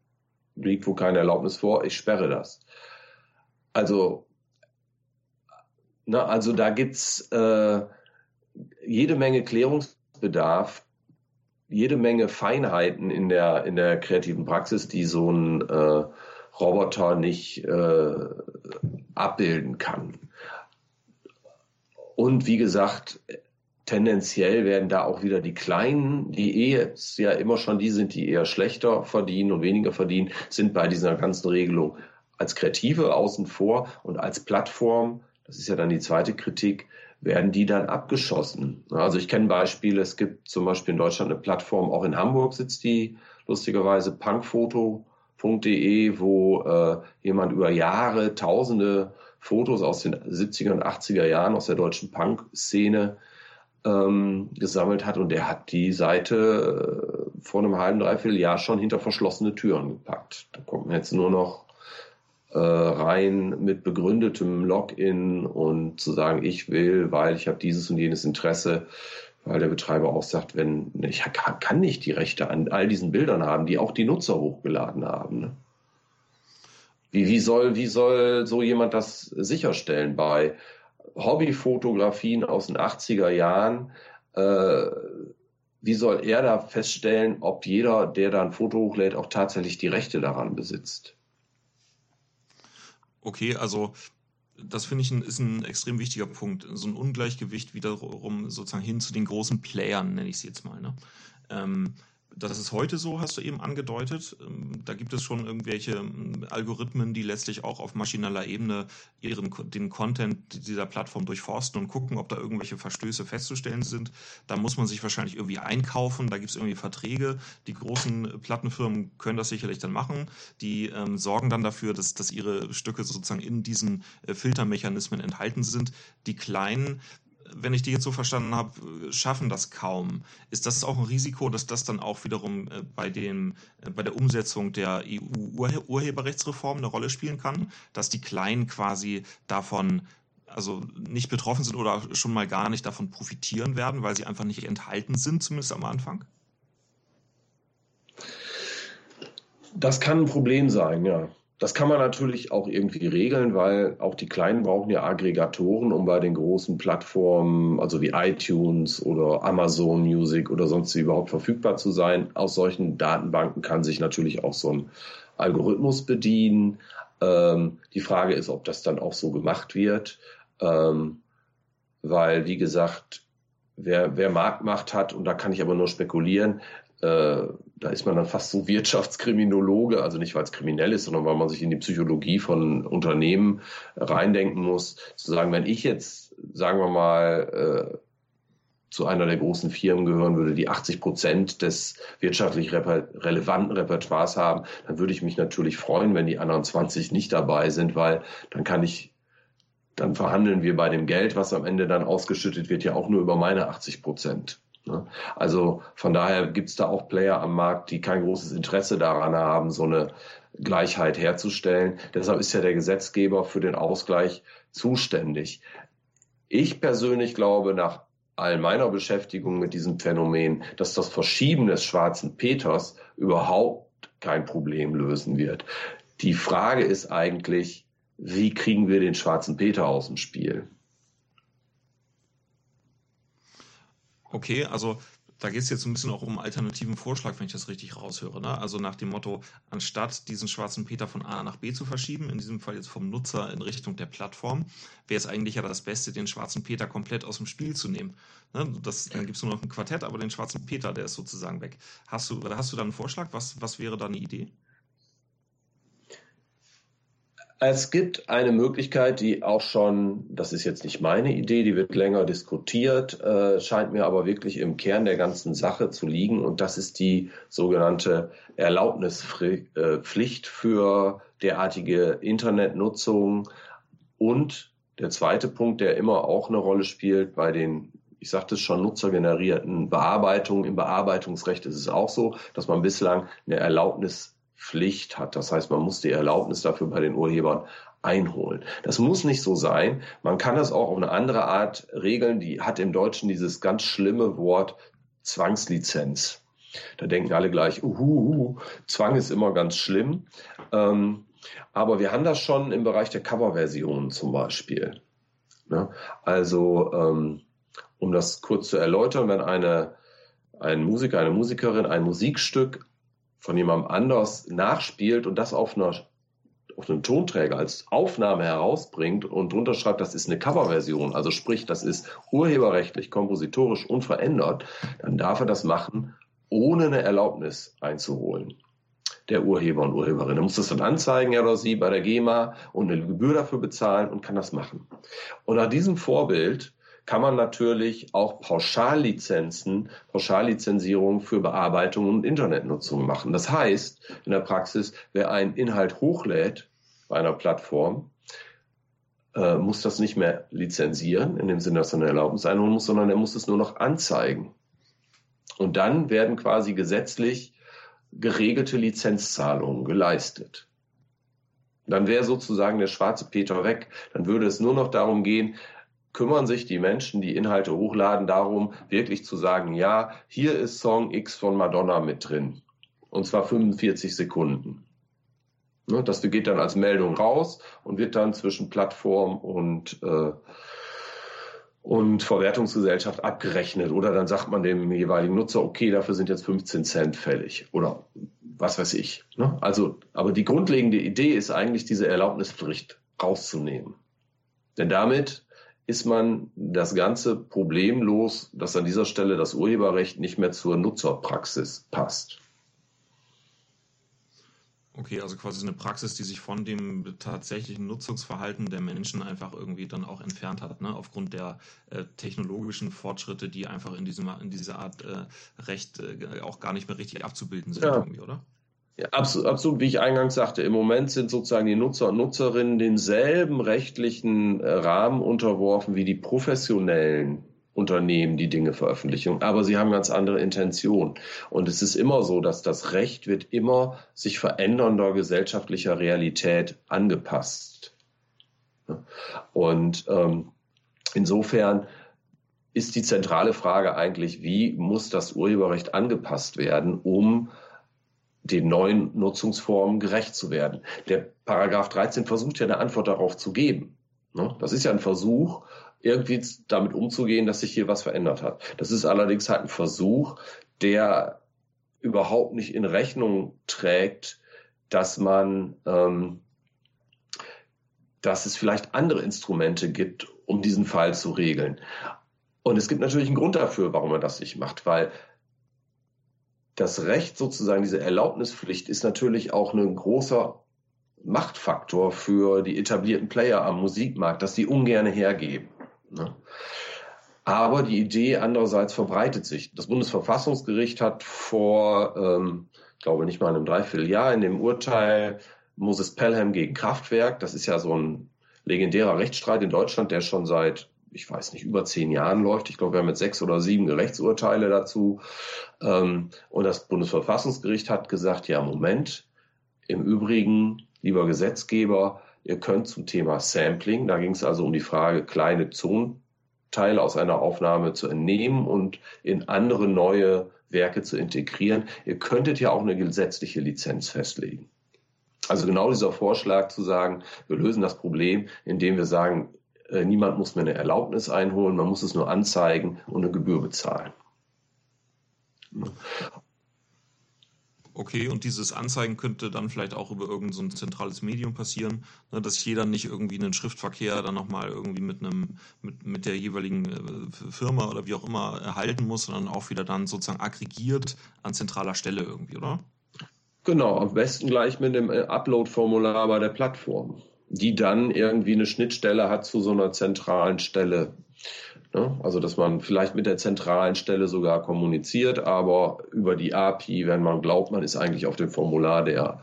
liegt wohl keine Erlaubnis vor, ich sperre das. Also, na, also da gibt's äh, jede Menge Klärungsbedarf, jede Menge Feinheiten in der, in der kreativen Praxis, die so ein äh, Roboter nicht äh, abbilden kann. Und wie gesagt, tendenziell werden da auch wieder die Kleinen, die eh ja immer schon die sind, die eher schlechter verdienen und weniger verdienen, sind bei dieser ganzen Regelung als Kreative außen vor und als Plattform, das ist ja dann die zweite Kritik, werden die dann abgeschossen. Also ich kenne Beispiele, es gibt zum Beispiel in Deutschland eine Plattform, auch in Hamburg sitzt die lustigerweise punkfoto.de, wo äh, jemand über Jahre tausende Fotos aus den 70er und 80er Jahren aus der deutschen Punk-Szene ähm, gesammelt hat und der hat die Seite äh, vor einem halben, dreiviertel Jahr schon hinter verschlossene Türen gepackt. Da kommt man jetzt nur noch äh, rein mit begründetem Login und zu sagen, ich will, weil ich habe dieses und jenes Interesse, weil der Betreiber auch sagt, wenn ich kann nicht die Rechte an all diesen Bildern haben, die auch die Nutzer hochgeladen haben. Ne? Wie, wie, soll, wie soll so jemand das sicherstellen bei Hobbyfotografien aus den 80er Jahren? Äh, wie soll er da feststellen, ob jeder, der da ein Foto hochlädt, auch tatsächlich die Rechte daran besitzt? Okay, also das finde ich ein, ist ein extrem wichtiger Punkt. So ein Ungleichgewicht wiederum sozusagen hin zu den großen Playern, nenne ich es jetzt mal. Ne? Ähm, das ist heute so, hast du eben angedeutet. Ähm, da gibt es schon irgendwelche ähm, Algorithmen, die letztlich auch auf maschineller Ebene ihren, den Content dieser Plattform durchforsten und gucken, ob da irgendwelche Verstöße festzustellen sind. Da muss man sich wahrscheinlich irgendwie einkaufen. Da gibt es irgendwie Verträge. Die großen Plattenfirmen können das sicherlich dann machen. Die ähm, sorgen dann dafür, dass, dass ihre Stücke sozusagen in diesen äh, Filtermechanismen enthalten sind. Die kleinen wenn ich die jetzt so verstanden habe, schaffen das kaum. Ist das auch ein Risiko, dass das dann auch wiederum äh, bei, dem, äh, bei der Umsetzung der EU-Urheberrechtsreform eine Rolle spielen kann, dass die Kleinen quasi davon also nicht betroffen sind oder schon mal gar nicht davon profitieren werden, weil sie einfach nicht enthalten sind, zumindest am Anfang? Das kann ein Problem sein, ja. Das kann man natürlich auch irgendwie regeln, weil auch die Kleinen brauchen ja Aggregatoren, um bei den großen Plattformen, also wie iTunes oder Amazon Music oder sonst wie überhaupt verfügbar zu sein. Aus solchen Datenbanken kann sich natürlich auch so ein Algorithmus bedienen. Ähm, die Frage ist, ob das dann auch so gemacht wird, ähm, weil, wie gesagt, wer, wer Marktmacht hat, und da kann ich aber nur spekulieren, äh, da ist man dann fast so Wirtschaftskriminologe, also nicht weil es kriminell ist, sondern weil man sich in die Psychologie von Unternehmen reindenken muss, zu sagen, wenn ich jetzt, sagen wir mal, äh, zu einer der großen Firmen gehören würde, die 80 Prozent des wirtschaftlich relevanten Repertoires haben, dann würde ich mich natürlich freuen, wenn die anderen 20 nicht dabei sind, weil dann kann ich, dann verhandeln wir bei dem Geld, was am Ende dann ausgeschüttet wird, ja auch nur über meine 80 Prozent. Ne? Also von daher gibt es da auch Player am Markt, die kein großes Interesse daran haben, so eine Gleichheit herzustellen. Deshalb ist ja der Gesetzgeber für den Ausgleich zuständig. Ich persönlich glaube, nach all meiner Beschäftigung mit diesem Phänomen, dass das Verschieben des schwarzen Peters überhaupt kein Problem lösen wird. Die Frage ist eigentlich, wie kriegen wir den schwarzen Peter aus dem Spiel? Okay, also da geht es jetzt ein bisschen auch um alternativen Vorschlag, wenn ich das richtig raushöre. Ne? Also nach dem Motto, anstatt diesen schwarzen Peter von A nach B zu verschieben, in diesem Fall jetzt vom Nutzer in Richtung der Plattform, wäre es eigentlich ja das Beste, den schwarzen Peter komplett aus dem Spiel zu nehmen. Ne? Das, dann gibt es nur noch ein Quartett, aber den schwarzen Peter, der ist sozusagen weg. Hast du, hast du da einen Vorschlag? Was, was wäre da eine Idee? Es gibt eine Möglichkeit, die auch schon, das ist jetzt nicht meine Idee, die wird länger diskutiert, äh, scheint mir aber wirklich im Kern der ganzen Sache zu liegen. Und das ist die sogenannte Erlaubnispflicht für derartige Internetnutzung. Und der zweite Punkt, der immer auch eine Rolle spielt bei den ich sagte es schon, nutzergenerierten Bearbeitungen. Im Bearbeitungsrecht ist es auch so, dass man bislang eine Erlaubnis Pflicht hat. Das heißt, man muss die Erlaubnis dafür bei den Urhebern einholen. Das muss nicht so sein. Man kann das auch auf eine andere Art regeln. Die hat im Deutschen dieses ganz schlimme Wort Zwangslizenz. Da denken alle gleich, uhu, Zwang ist immer ganz schlimm. Ähm, aber wir haben das schon im Bereich der Coverversionen zum Beispiel. Ne? Also, ähm, um das kurz zu erläutern, wenn eine, ein Musiker, eine Musikerin ein Musikstück von jemandem anders nachspielt und das auf einer auf einem Tonträger als Aufnahme herausbringt und drunter schreibt, das ist eine Coverversion, also sprich, das ist urheberrechtlich, kompositorisch unverändert, dann darf er das machen, ohne eine Erlaubnis einzuholen. Der Urheber und Urheberin. Er muss das dann anzeigen, er oder sie, bei der GEMA und eine Gebühr dafür bezahlen und kann das machen. Und nach diesem Vorbild kann man natürlich auch Pauschallizenzen, Pauschallizenzierung für Bearbeitung und Internetnutzung machen. Das heißt, in der Praxis, wer einen Inhalt hochlädt bei einer Plattform, äh, muss das nicht mehr lizenzieren, in dem Sinne, dass er eine Erlaubnis einholen muss, sondern er muss es nur noch anzeigen. Und dann werden quasi gesetzlich geregelte Lizenzzahlungen geleistet. Dann wäre sozusagen der schwarze Peter weg. Dann würde es nur noch darum gehen, kümmern sich die Menschen, die Inhalte hochladen, darum, wirklich zu sagen, ja, hier ist Song X von Madonna mit drin. Und zwar 45 Sekunden. Ne, das geht dann als Meldung raus und wird dann zwischen Plattform und, äh, und Verwertungsgesellschaft abgerechnet. Oder dann sagt man dem jeweiligen Nutzer, okay, dafür sind jetzt 15 Cent fällig. Oder was weiß ich. Ne? Also, aber die grundlegende Idee ist eigentlich, diese Erlaubnispflicht rauszunehmen. Denn damit ist man das ganze Problem los, dass an dieser Stelle das Urheberrecht nicht mehr zur Nutzerpraxis passt. Okay, also quasi eine Praxis, die sich von dem tatsächlichen Nutzungsverhalten der Menschen einfach irgendwie dann auch entfernt hat, ne? aufgrund der äh, technologischen Fortschritte, die einfach in, diesem, in dieser Art äh, Recht äh, auch gar nicht mehr richtig abzubilden sind, ja. irgendwie, oder? Absolut, absolut, wie ich eingangs sagte, im Moment sind sozusagen die Nutzer und Nutzerinnen denselben rechtlichen äh, Rahmen unterworfen wie die professionellen Unternehmen, die Dinge veröffentlichen. Aber sie haben ganz andere Intentionen. Und es ist immer so, dass das Recht wird immer sich verändernder gesellschaftlicher Realität angepasst. Und ähm, insofern ist die zentrale Frage eigentlich, wie muss das Urheberrecht angepasst werden, um den neuen Nutzungsformen gerecht zu werden. Der Paragraph 13 versucht ja eine Antwort darauf zu geben. Ne? Das ist ja ein Versuch, irgendwie damit umzugehen, dass sich hier was verändert hat. Das ist allerdings halt ein Versuch, der überhaupt nicht in Rechnung trägt, dass man, ähm, dass es vielleicht andere Instrumente gibt, um diesen Fall zu regeln. Und es gibt natürlich einen Grund dafür, warum man das nicht macht, weil das Recht sozusagen, diese Erlaubnispflicht ist natürlich auch ein großer Machtfaktor für die etablierten Player am Musikmarkt, dass die ungern hergeben. Ne? Aber die Idee andererseits verbreitet sich. Das Bundesverfassungsgericht hat vor, ähm, ich glaube nicht mal einem Dreivierteljahr in dem Urteil Moses Pelham gegen Kraftwerk, das ist ja so ein legendärer Rechtsstreit in Deutschland, der schon seit ich weiß nicht, über zehn Jahren läuft. Ich glaube, wir haben jetzt sechs oder sieben Gerichtsurteile dazu. Ähm, und das Bundesverfassungsgericht hat gesagt, ja, Moment, im Übrigen, lieber Gesetzgeber, ihr könnt zum Thema Sampling, da ging es also um die Frage, kleine Zonteile aus einer Aufnahme zu entnehmen und in andere neue Werke zu integrieren. Ihr könntet ja auch eine gesetzliche Lizenz festlegen. Also genau dieser Vorschlag zu sagen, wir lösen das Problem, indem wir sagen, niemand muss mehr eine Erlaubnis einholen, man muss es nur anzeigen und eine Gebühr bezahlen. Okay, und dieses Anzeigen könnte dann vielleicht auch über irgendein so zentrales Medium passieren, ne, dass jeder nicht irgendwie einen Schriftverkehr dann nochmal irgendwie mit einem, mit, mit der jeweiligen äh, Firma oder wie auch immer erhalten muss, sondern auch wieder dann sozusagen aggregiert an zentraler Stelle irgendwie, oder? Genau, am besten gleich mit dem äh, Upload-Formular bei der Plattform. Die dann irgendwie eine Schnittstelle hat zu so einer zentralen Stelle. Ne? Also, dass man vielleicht mit der zentralen Stelle sogar kommuniziert, aber über die API, wenn man glaubt, man ist eigentlich auf dem Formular der,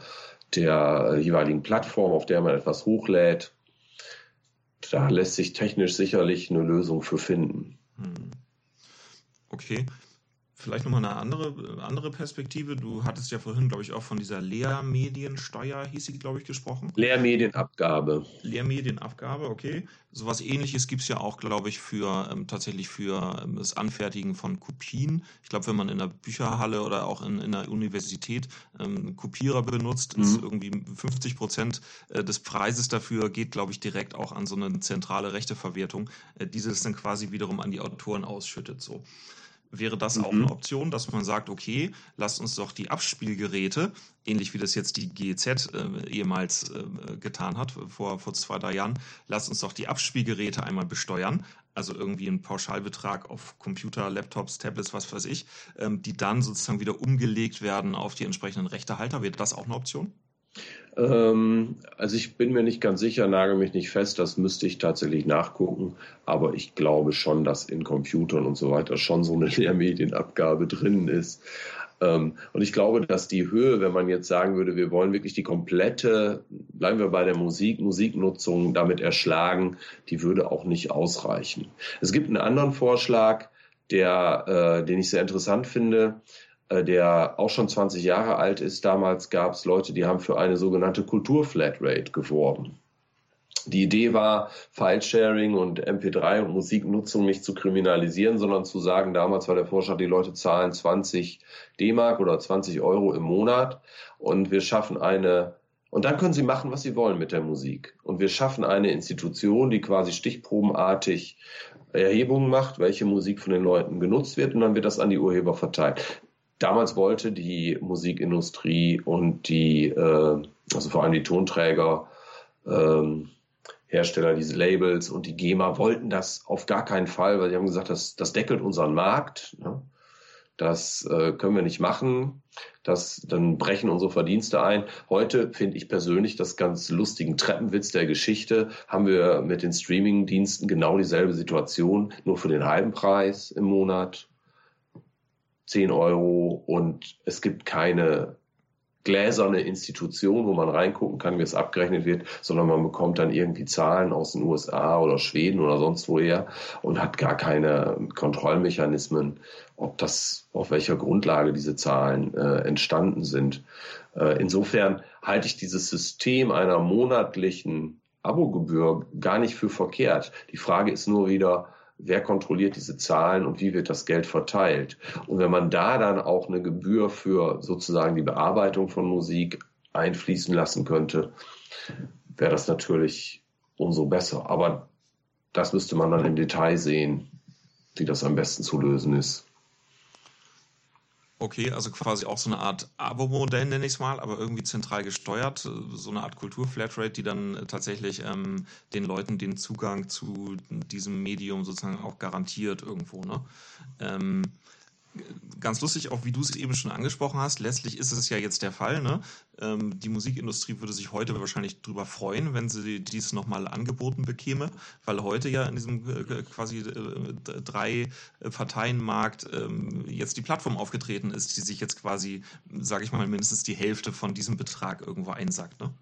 der jeweiligen Plattform, auf der man etwas hochlädt, da lässt sich technisch sicherlich eine Lösung für finden. Hm. Okay. Vielleicht nochmal eine andere, andere Perspektive. Du hattest ja vorhin, glaube ich, auch von dieser Lehrmediensteuer, hieß sie, glaube ich, gesprochen. Lehrmedienabgabe. Lehrmedienabgabe, okay. Sowas ähnliches gibt es ja auch, glaube ich, für ähm, tatsächlich für ähm, das Anfertigen von Kopien. Ich glaube, wenn man in der Bücherhalle oder auch in, in der Universität ähm, Kopierer benutzt, mhm. ist irgendwie 50 Prozent äh, des Preises dafür geht, glaube ich, direkt auch an so eine zentrale Rechteverwertung, äh, diese es dann quasi wiederum an die Autoren ausschüttet. So. Wäre das mhm. auch eine Option, dass man sagt, okay, lasst uns doch die Abspielgeräte, ähnlich wie das jetzt die GEZ äh, ehemals äh, getan hat, vor, vor zwei, drei Jahren, lasst uns doch die Abspielgeräte einmal besteuern, also irgendwie ein Pauschalbetrag auf Computer, Laptops, Tablets, was weiß ich, ähm, die dann sozusagen wieder umgelegt werden auf die entsprechenden Rechtehalter. Wäre das auch eine Option? Ähm, also ich bin mir nicht ganz sicher, nagel mich nicht fest, das müsste ich tatsächlich nachgucken, aber ich glaube schon, dass in Computern und so weiter schon so eine Lehrmedienabgabe drin ist. Ähm, und ich glaube, dass die Höhe, wenn man jetzt sagen würde, wir wollen wirklich die komplette, bleiben wir bei der Musik, Musiknutzung damit erschlagen, die würde auch nicht ausreichen. Es gibt einen anderen Vorschlag, der, äh, den ich sehr interessant finde. Äh, der auch schon 20 Jahre alt ist. Damals gab es Leute, die haben für eine sogenannte Kulturflatrate geworben. Die Idee war, File-Sharing und MP3 und Musiknutzung nicht zu kriminalisieren, sondern zu sagen, damals war der Vorschlag, die Leute zahlen 20 D-Mark oder 20 Euro im Monat und wir schaffen eine, und dann können sie machen, was sie wollen mit der Musik. Und wir schaffen eine Institution, die quasi stichprobenartig Erhebungen macht, welche Musik von den Leuten genutzt wird und dann wird das an die Urheber verteilt. Damals wollte die Musikindustrie und die, äh, also vor allem die Tonträger, ähm, Hersteller, diese Labels und die GEMA wollten das auf gar keinen Fall, weil sie haben gesagt, das, das deckelt unseren Markt. Ne? Das äh, können wir nicht machen. Das, dann brechen unsere Verdienste ein. Heute finde ich persönlich das ganz lustigen Treppenwitz der Geschichte. Haben wir mit den Streaming-Diensten genau dieselbe Situation, nur für den halben Preis im Monat 10 Euro und es gibt keine gläserne Institution, wo man reingucken kann, wie es abgerechnet wird, sondern man bekommt dann irgendwie Zahlen aus den USA oder Schweden oder sonst woher und hat gar keine Kontrollmechanismen, ob das, auf welcher Grundlage diese Zahlen äh, entstanden sind. Äh, insofern halte ich dieses System einer monatlichen Abogebühr gar nicht für verkehrt. Die Frage ist nur wieder, wer kontrolliert diese Zahlen und wie wird das Geld verteilt. Und wenn man da dann auch eine Gebühr für sozusagen die Bearbeitung von Musik einfließen lassen könnte, wäre das natürlich umso besser. Aber das müsste man dann im Detail sehen, wie das am besten zu lösen ist. Okay, also quasi auch so eine Art Abo-Modell nenne ich es mal, aber irgendwie zentral gesteuert, so eine Art Kultur-Flatrate, die dann tatsächlich ähm, den Leuten den Zugang zu diesem Medium sozusagen auch garantiert irgendwo. Ne? Ähm, ganz lustig, auch wie du es eben schon angesprochen hast, letztlich ist es ja jetzt der Fall. Ne? Ähm, die Musikindustrie würde sich heute wahrscheinlich darüber freuen, wenn sie dies nochmal angeboten bekäme, weil heute ja in diesem äh, quasi äh, drei Parteienmarkt ähm, jetzt die Plattform aufgetreten ist, die sich jetzt quasi, sage ich mal, mindestens die Hälfte von diesem Betrag irgendwo einsackt. Ne?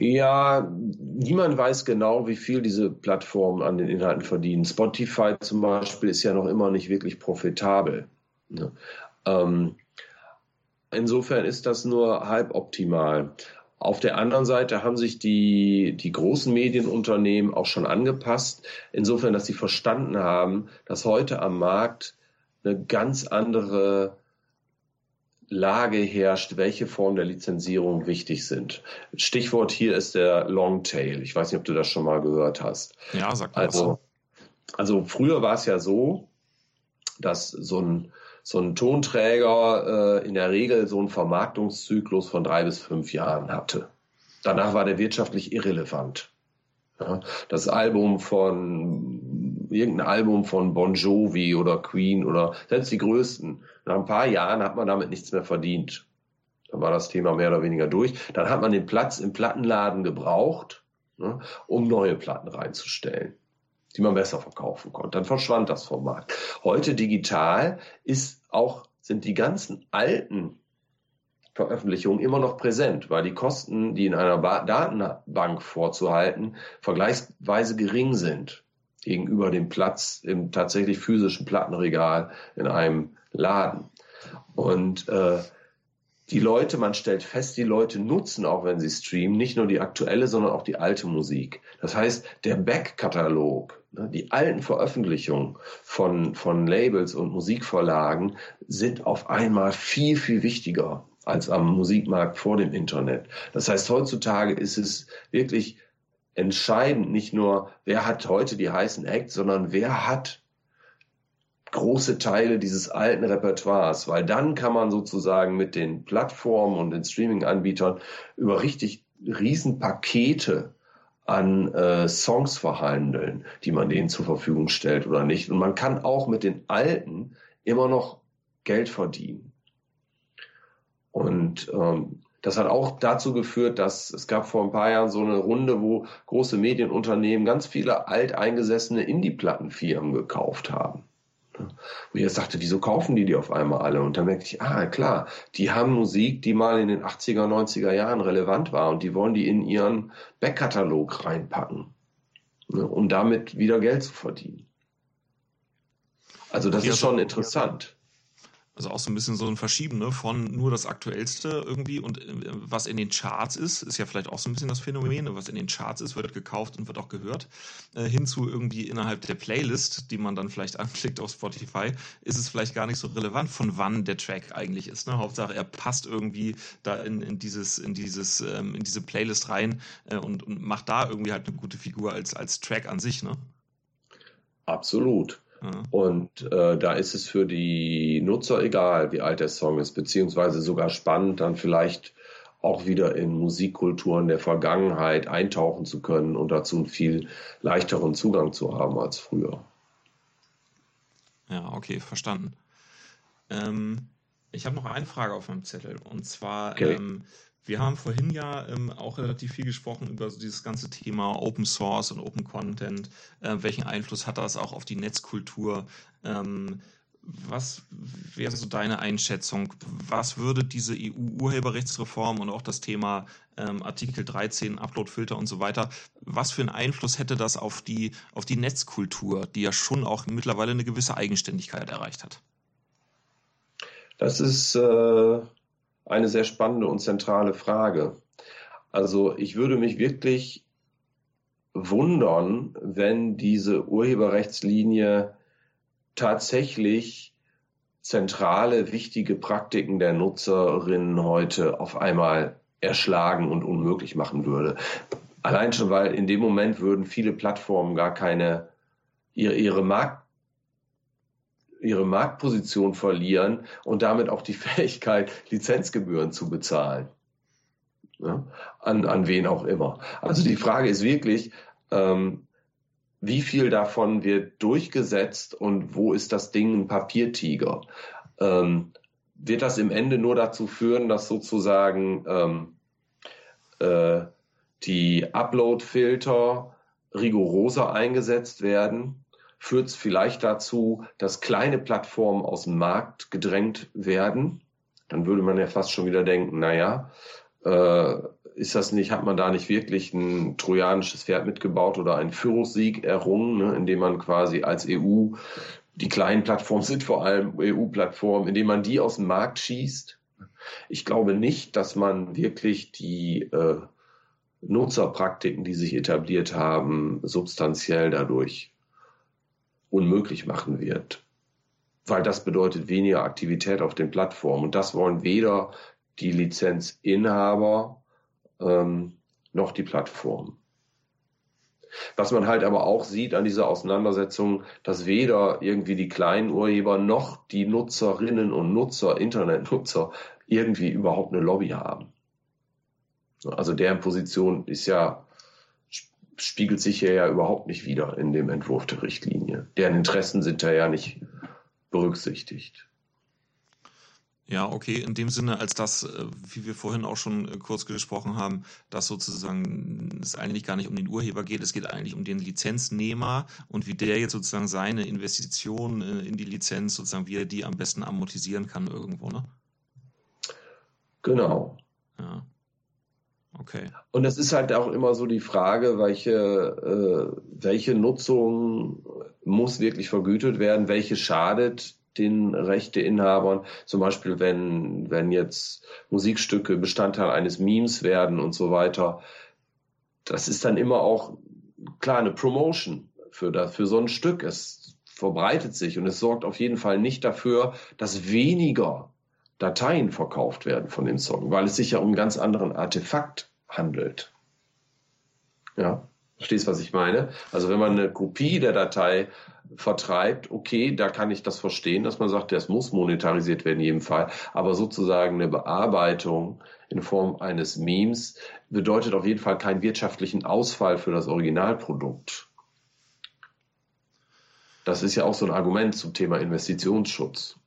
Ja, niemand weiß genau, wie viel diese Plattformen an den Inhalten verdienen. Spotify zum Beispiel ist ja noch immer nicht wirklich profitabel. Ne? Ähm, insofern ist das nur halb optimal. Auf der anderen Seite haben sich die, die großen Medienunternehmen auch schon angepasst, insofern, dass sie verstanden haben, dass heute am Markt eine ganz andere Lage herrscht, welche Formen der Lizenzierung wichtig sind. Stichwort hier ist der Longtail. Ich weiß nicht, ob du das schon mal gehört hast. Ja, sag mal. Also, also früher war es ja so, dass so ein, so ein Tonträger äh, in der Regel so einen Vermarktungszyklus von drei bis fünf Jahren hatte. Danach war der wirtschaftlich irrelevant. Ja, das Album von irgendein Album von Bon Jovi oder Queen oder selbst die größten. Nach ein paar Jahren hat man damit nichts mehr verdient. Dann war das Thema mehr oder weniger durch. Dann hat man den Platz im Plattenladen gebraucht, ne, um neue Platten reinzustellen, die man besser verkaufen konnte. Dann verschwand das vom Markt. Heute digital ist auch, sind die ganzen alten Veröffentlichungen immer noch präsent, weil die Kosten, die in einer ba Datenbank vorzuhalten, vergleichsweise gering sind gegenüber dem Platz im tatsächlich physischen Plattenregal in einem Laden. Und äh, die Leute, man stellt fest, die Leute nutzen auch, wenn sie streamen, nicht nur die aktuelle, sondern auch die alte Musik. Das heißt, der Backkatalog, ne, die alten Veröffentlichungen von, von Labels und Musikverlagen sind auf einmal viel, viel wichtiger als am Musikmarkt vor dem Internet. Das heißt, heutzutage ist es wirklich entscheidend, nicht nur, wer hat heute die heißen Acts, sondern wer hat große Teile dieses alten Repertoires, weil dann kann man sozusagen mit den Plattformen und den Streaming-Anbietern über richtig Riesenpakete an äh, Songs verhandeln, die man denen zur Verfügung stellt oder nicht. Und man kann auch mit den alten immer noch Geld verdienen. Und ähm, das hat auch dazu geführt, dass es gab vor ein paar Jahren so eine Runde, wo große Medienunternehmen ganz viele alteingesessene Indie-Plattenfirmen gekauft haben. Wo ich sagte, wieso kaufen die die auf einmal alle? Und dann merkte ich, ah klar, die haben Musik, die mal in den 80er, 90er Jahren relevant war und die wollen die in ihren Backkatalog reinpacken, ne, um damit wieder Geld zu verdienen. Also das ist schon interessant. Also auch so ein bisschen so ein Verschieben ne? von nur das Aktuellste irgendwie und äh, was in den Charts ist, ist ja vielleicht auch so ein bisschen das Phänomen, ne? was in den Charts ist, wird gekauft und wird auch gehört, äh, hinzu irgendwie innerhalb der Playlist, die man dann vielleicht [laughs] anklickt auf Spotify, ist es vielleicht gar nicht so relevant, von wann der Track eigentlich ist. Ne? Hauptsache, er passt irgendwie da in, in dieses, in dieses, ähm, in diese Playlist rein äh, und, und macht da irgendwie halt eine gute Figur als, als Track an sich, ne? Absolut. Und äh, da ist es für die Nutzer egal, wie alt der Song ist, beziehungsweise sogar spannend, dann vielleicht auch wieder in Musikkulturen der Vergangenheit eintauchen zu können und dazu einen viel leichteren Zugang zu haben als früher. Ja, okay, verstanden. Ähm, ich habe noch eine Frage auf meinem Zettel und zwar, okay. ähm, wir haben vorhin ja ähm, auch relativ viel gesprochen über so dieses ganze Thema Open Source und Open Content. Äh, welchen Einfluss hat das auch auf die Netzkultur? Ähm, was wäre so deine Einschätzung? Was würde diese EU-Urheberrechtsreform und auch das Thema ähm, Artikel 13, Uploadfilter und so weiter, was für einen Einfluss hätte das auf die, auf die Netzkultur, die ja schon auch mittlerweile eine gewisse Eigenständigkeit erreicht hat? Das ist äh, eine sehr spannende und zentrale Frage. Also ich würde mich wirklich wundern, wenn diese Urheberrechtslinie tatsächlich zentrale, wichtige Praktiken der Nutzerinnen heute auf einmal erschlagen und unmöglich machen würde. Allein schon, weil in dem Moment würden viele Plattformen gar keine ihre, ihre Markt ihre Marktposition verlieren und damit auch die [laughs] Fähigkeit, Lizenzgebühren zu bezahlen. Ja, an, an wen auch immer. Also die Frage ist wirklich, ähm, wie viel davon wird durchgesetzt und wo ist das Ding ein Papiertiger? Ähm, wird das im Ende nur dazu führen, dass sozusagen ähm, äh, die Upload-Filter rigoroser eingesetzt werden führt es vielleicht dazu, dass kleine Plattformen aus dem Markt gedrängt werden. Dann würde man ja fast schon wieder denken, naja, äh, ist das nicht, hat man da nicht wirklich ein trojanisches Pferd mitgebaut oder einen Führungssieg errungen, ne, indem man quasi als EU, die kleinen Plattformen sind vor allem EU-Plattformen, indem man die aus dem Markt schießt? Ich glaube nicht, dass man wirklich die äh, Nutzerpraktiken, die sich etabliert haben, substanziell dadurch unmöglich machen wird. Weil das bedeutet weniger Aktivität auf den Plattformen. Und das wollen weder die Lizenzinhaber ähm, noch die Plattformen. Was man halt aber auch sieht an dieser Auseinandersetzung, dass weder irgendwie die kleinen Urheber noch die Nutzerinnen und Nutzer, Internetnutzer, irgendwie überhaupt eine Lobby haben. Also deren Position ist ja spiegelt sich hier ja überhaupt nicht wieder in dem Entwurf der Richtlinie. Deren Interessen sind da ja nicht berücksichtigt. Ja, okay, in dem Sinne, als das, äh, wie wir vorhin auch schon äh, kurz gesprochen haben, dass sozusagen es eigentlich gar nicht um den Urheber geht, es geht eigentlich um den Lizenznehmer und wie der jetzt sozusagen seine Investition äh, in die Lizenz sozusagen, wie er die am besten amortisieren kann irgendwo, ne? Genau. Ja. Okay. Und es ist halt auch immer so die Frage, welche, äh, welche Nutzung muss wirklich vergütet werden, welche schadet den Rechteinhabern. Zum Beispiel, wenn, wenn jetzt Musikstücke Bestandteil eines Memes werden und so weiter. Das ist dann immer auch klar eine Promotion für, das, für so ein Stück. Es verbreitet sich und es sorgt auf jeden Fall nicht dafür, dass weniger Dateien verkauft werden von dem Song, weil es sich ja um einen ganz anderen Artefakt handelt. Ja, verstehst, was ich meine? Also wenn man eine Kopie der Datei vertreibt, okay, da kann ich das verstehen, dass man sagt, das muss monetarisiert werden in jedem Fall. Aber sozusagen eine Bearbeitung in Form eines Memes bedeutet auf jeden Fall keinen wirtschaftlichen Ausfall für das Originalprodukt. Das ist ja auch so ein Argument zum Thema Investitionsschutz.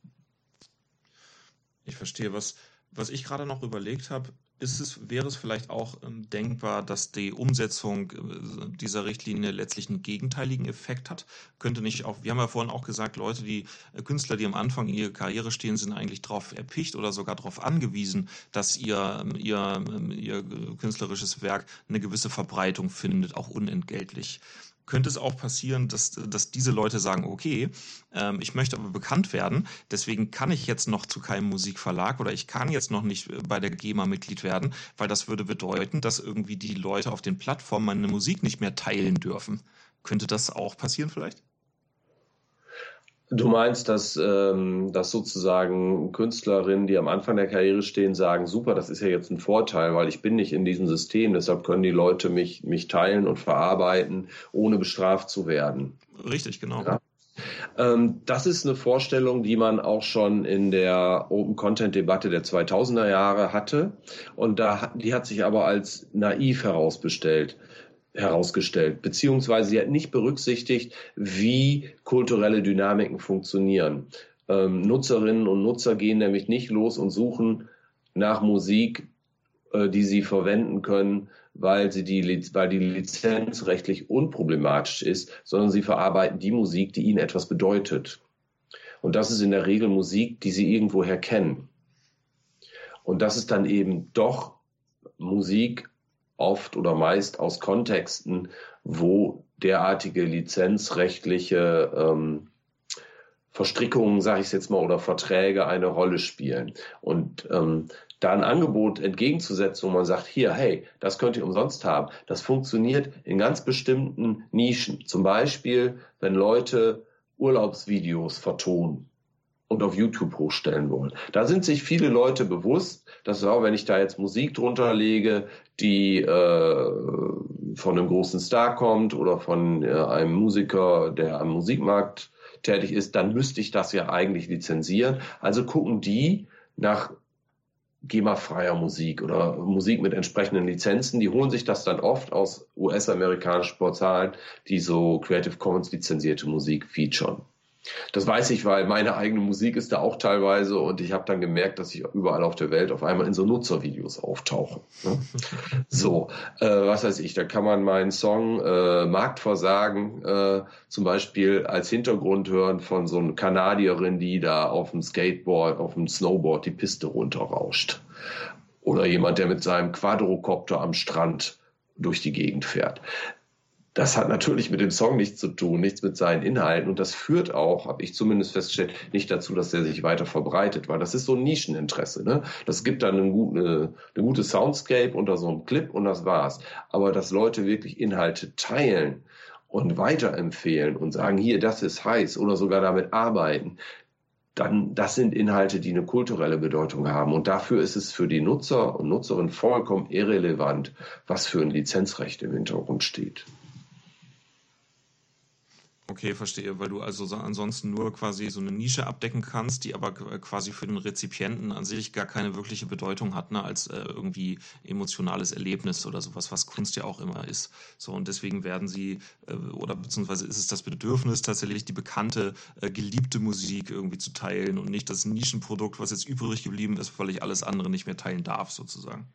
Ich verstehe, was, was ich gerade noch überlegt habe, ist es, wäre es vielleicht auch ähm, denkbar, dass die Umsetzung äh, dieser Richtlinie letztlich einen gegenteiligen Effekt hat? Könnte nicht auch, wir haben ja vorhin auch gesagt, Leute, die äh, Künstler, die am Anfang ihrer Karriere stehen, sind eigentlich darauf erpicht oder sogar darauf angewiesen, dass ihr, ähm, ihr, ähm, ihr künstlerisches Werk eine gewisse Verbreitung findet, auch unentgeltlich könnte es auch passieren, dass, dass diese Leute sagen, okay, ähm, ich möchte aber bekannt werden, deswegen kann ich jetzt noch zu keinem Musikverlag oder ich kann jetzt noch nicht bei der GEMA Mitglied werden, weil das würde bedeuten, dass irgendwie die Leute auf den Plattformen meine Musik nicht mehr teilen dürfen. Könnte das auch passieren vielleicht? Du meinst, dass, ähm, dass sozusagen Künstlerinnen, die am Anfang der Karriere stehen, sagen, super, das ist ja jetzt ein Vorteil, weil ich bin nicht in diesem System, deshalb können die Leute mich, mich teilen und verarbeiten, ohne bestraft zu werden. Richtig, genau. Ja? Ähm, das ist eine Vorstellung, die man auch schon in der Open Content Debatte der 2000er Jahre hatte. Und da, die hat sich aber als naiv herausbestellt herausgestellt, beziehungsweise sie hat nicht berücksichtigt, wie kulturelle Dynamiken funktionieren. Ähm, Nutzerinnen und Nutzer gehen nämlich nicht los und suchen nach Musik, äh, die sie verwenden können, weil sie die, weil die Lizenz rechtlich unproblematisch ist, sondern sie verarbeiten die Musik, die ihnen etwas bedeutet. Und das ist in der Regel Musik, die sie irgendwoher kennen. Und das ist dann eben doch Musik oft oder meist aus Kontexten, wo derartige lizenzrechtliche ähm, Verstrickungen, sage ich es jetzt mal, oder Verträge eine Rolle spielen. Und ähm, da ein Angebot entgegenzusetzen, wo man sagt, hier, hey, das könnt ihr umsonst haben, das funktioniert in ganz bestimmten Nischen. Zum Beispiel, wenn Leute Urlaubsvideos vertonen und auf YouTube hochstellen wollen. Da sind sich viele Leute bewusst, dass auch wenn ich da jetzt Musik drunter lege, die äh, von einem großen Star kommt oder von äh, einem Musiker, der am Musikmarkt tätig ist, dann müsste ich das ja eigentlich lizenzieren. Also gucken die nach GEMA-freier Musik oder Musik mit entsprechenden Lizenzen. Die holen sich das dann oft aus US-amerikanischen Portalen, die so Creative Commons lizenzierte Musik featuren. Das weiß ich, weil meine eigene Musik ist da auch teilweise und ich habe dann gemerkt, dass ich überall auf der Welt auf einmal in so Nutzervideos auftauche. Ne? [laughs] So, äh, was weiß ich, da kann man meinen Song äh, Marktversagen äh, zum Beispiel als Hintergrund hören von so einer Kanadierin, die da auf dem Skateboard, auf dem Snowboard die Piste runterrauscht. Oder jemand, der mit seinem Quadrocopter am Strand durch die Gegend fährt das hat natürlich mit dem Song nichts zu tun, nichts mit seinen Inhalten. Und das führt auch, habe ich zumindest festgestellt, nicht dazu, dass der sich weiter verbreitet, weil das ist so ein Nischeninteresse. Ne? Das gibt dann eine, eine, eine gute Soundscape unter so einem Clip und das war's. Aber dass Leute wirklich Inhalte teilen und weiterempfehlen und sagen, hier, das ist heiß oder sogar damit arbeiten, dann das sind Inhalte, die eine kulturelle Bedeutung haben. Und dafür ist es für die Nutzer und Nutzerinnen vollkommen irrelevant, was für ein Lizenzrecht im Hintergrund steht. Okay, verstehe, weil du also so ansonsten nur quasi so eine Nische abdecken kannst, die aber quasi für den Rezipienten an sich gar keine wirkliche Bedeutung hat, ne, als äh, irgendwie emotionales Erlebnis oder sowas, was Kunst ja auch immer ist. So und deswegen werden sie äh, oder beziehungsweise ist es das Bedürfnis tatsächlich die bekannte, äh, geliebte Musik irgendwie zu teilen und nicht das Nischenprodukt, was jetzt übrig geblieben ist, weil ich alles andere nicht mehr teilen darf, sozusagen.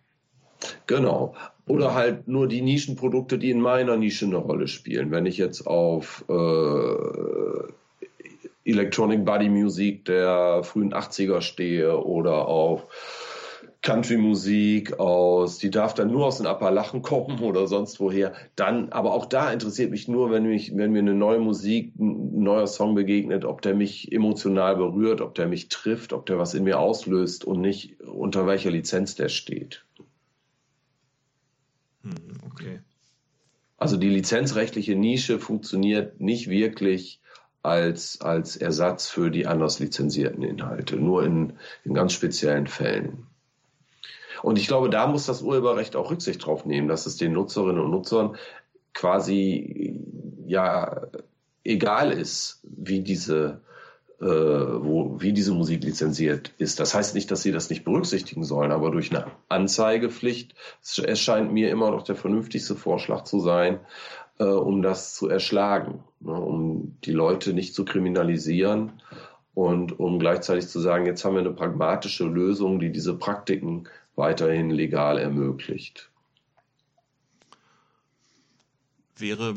Genau. Oder halt nur die Nischenprodukte, die in meiner Nische eine Rolle spielen. Wenn ich jetzt auf äh, Electronic Body Music der frühen 80er stehe oder auf Country-Musik aus, die darf dann nur aus den Appalachen kommen oder sonst woher. Dann, aber auch da interessiert mich nur, wenn mich, wenn mir eine neue Musik, ein neuer Song begegnet, ob der mich emotional berührt, ob der mich trifft, ob der was in mir auslöst und nicht unter welcher Lizenz der steht. Hm, okay. Also die lizenzrechtliche Nische funktioniert nicht wirklich als, als Ersatz für die anders lizenzierten Inhalte, nur in, in ganz speziellen Fällen. Und ich glaube, da muss das Urheberrecht auch Rücksicht drauf nehmen, dass es den Nutzerinnen und Nutzern quasi ja egal ist, wie diese äh, wo, wie diese Musik lizenziert ist. Das heißt nicht, dass sie das nicht berücksichtigen sollen, aber durch eine Anzeigepflicht erscheint mir immer noch der vernünftigste Vorschlag zu sein, äh, um das zu erschlagen, ne, um die Leute nicht zu kriminalisieren und um gleichzeitig zu sagen, jetzt haben wir eine pragmatische Lösung, die diese Praktiken weiterhin legal ermöglicht wäre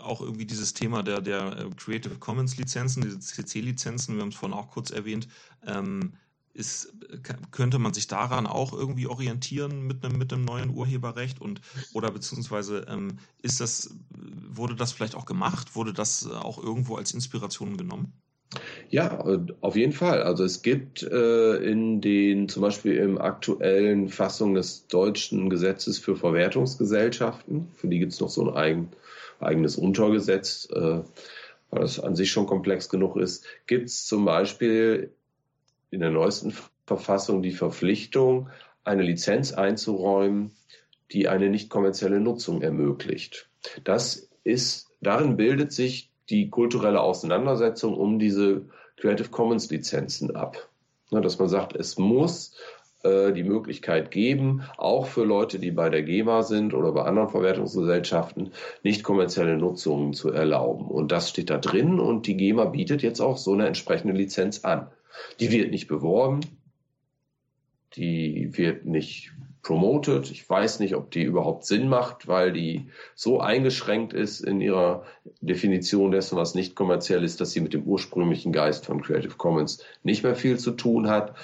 auch irgendwie dieses Thema der, der äh, Creative Commons Lizenzen, diese CC-Lizenzen, wir haben es vorhin auch kurz erwähnt, ähm, ist, könnte man sich daran auch irgendwie orientieren mit einem, mit einem neuen Urheberrecht und oder beziehungsweise ähm, ist das, wurde das vielleicht auch gemacht? Wurde das auch irgendwo als Inspiration genommen? Ja, auf jeden Fall. Also es gibt äh, in den, zum Beispiel im aktuellen Fassung des deutschen Gesetzes für Verwertungsgesellschaften, für die gibt es noch so ein eigen, eigenes Untergesetz, äh, weil das an sich schon komplex genug ist, gibt es zum Beispiel in der neuesten Verfassung die Verpflichtung, eine Lizenz einzuräumen, die eine nicht kommerzielle Nutzung ermöglicht. Das ist, darin bildet sich die kulturelle Auseinandersetzung um diese Creative Commons Lizenzen ab. Ja, dass man sagt, es muss äh, die Möglichkeit geben, auch für Leute, die bei der GEMA sind oder bei anderen Verwertungsgesellschaften, nicht kommerzielle Nutzungen zu erlauben. Und das steht da drin und die GEMA bietet jetzt auch so eine entsprechende Lizenz an. Die wird nicht beworben, die wird nicht promoted. Ich weiß nicht, ob die überhaupt Sinn macht, weil die so eingeschränkt ist in ihrer Definition dessen, was nicht kommerziell ist, dass sie mit dem ursprünglichen Geist von Creative Commons nicht mehr viel zu tun hat.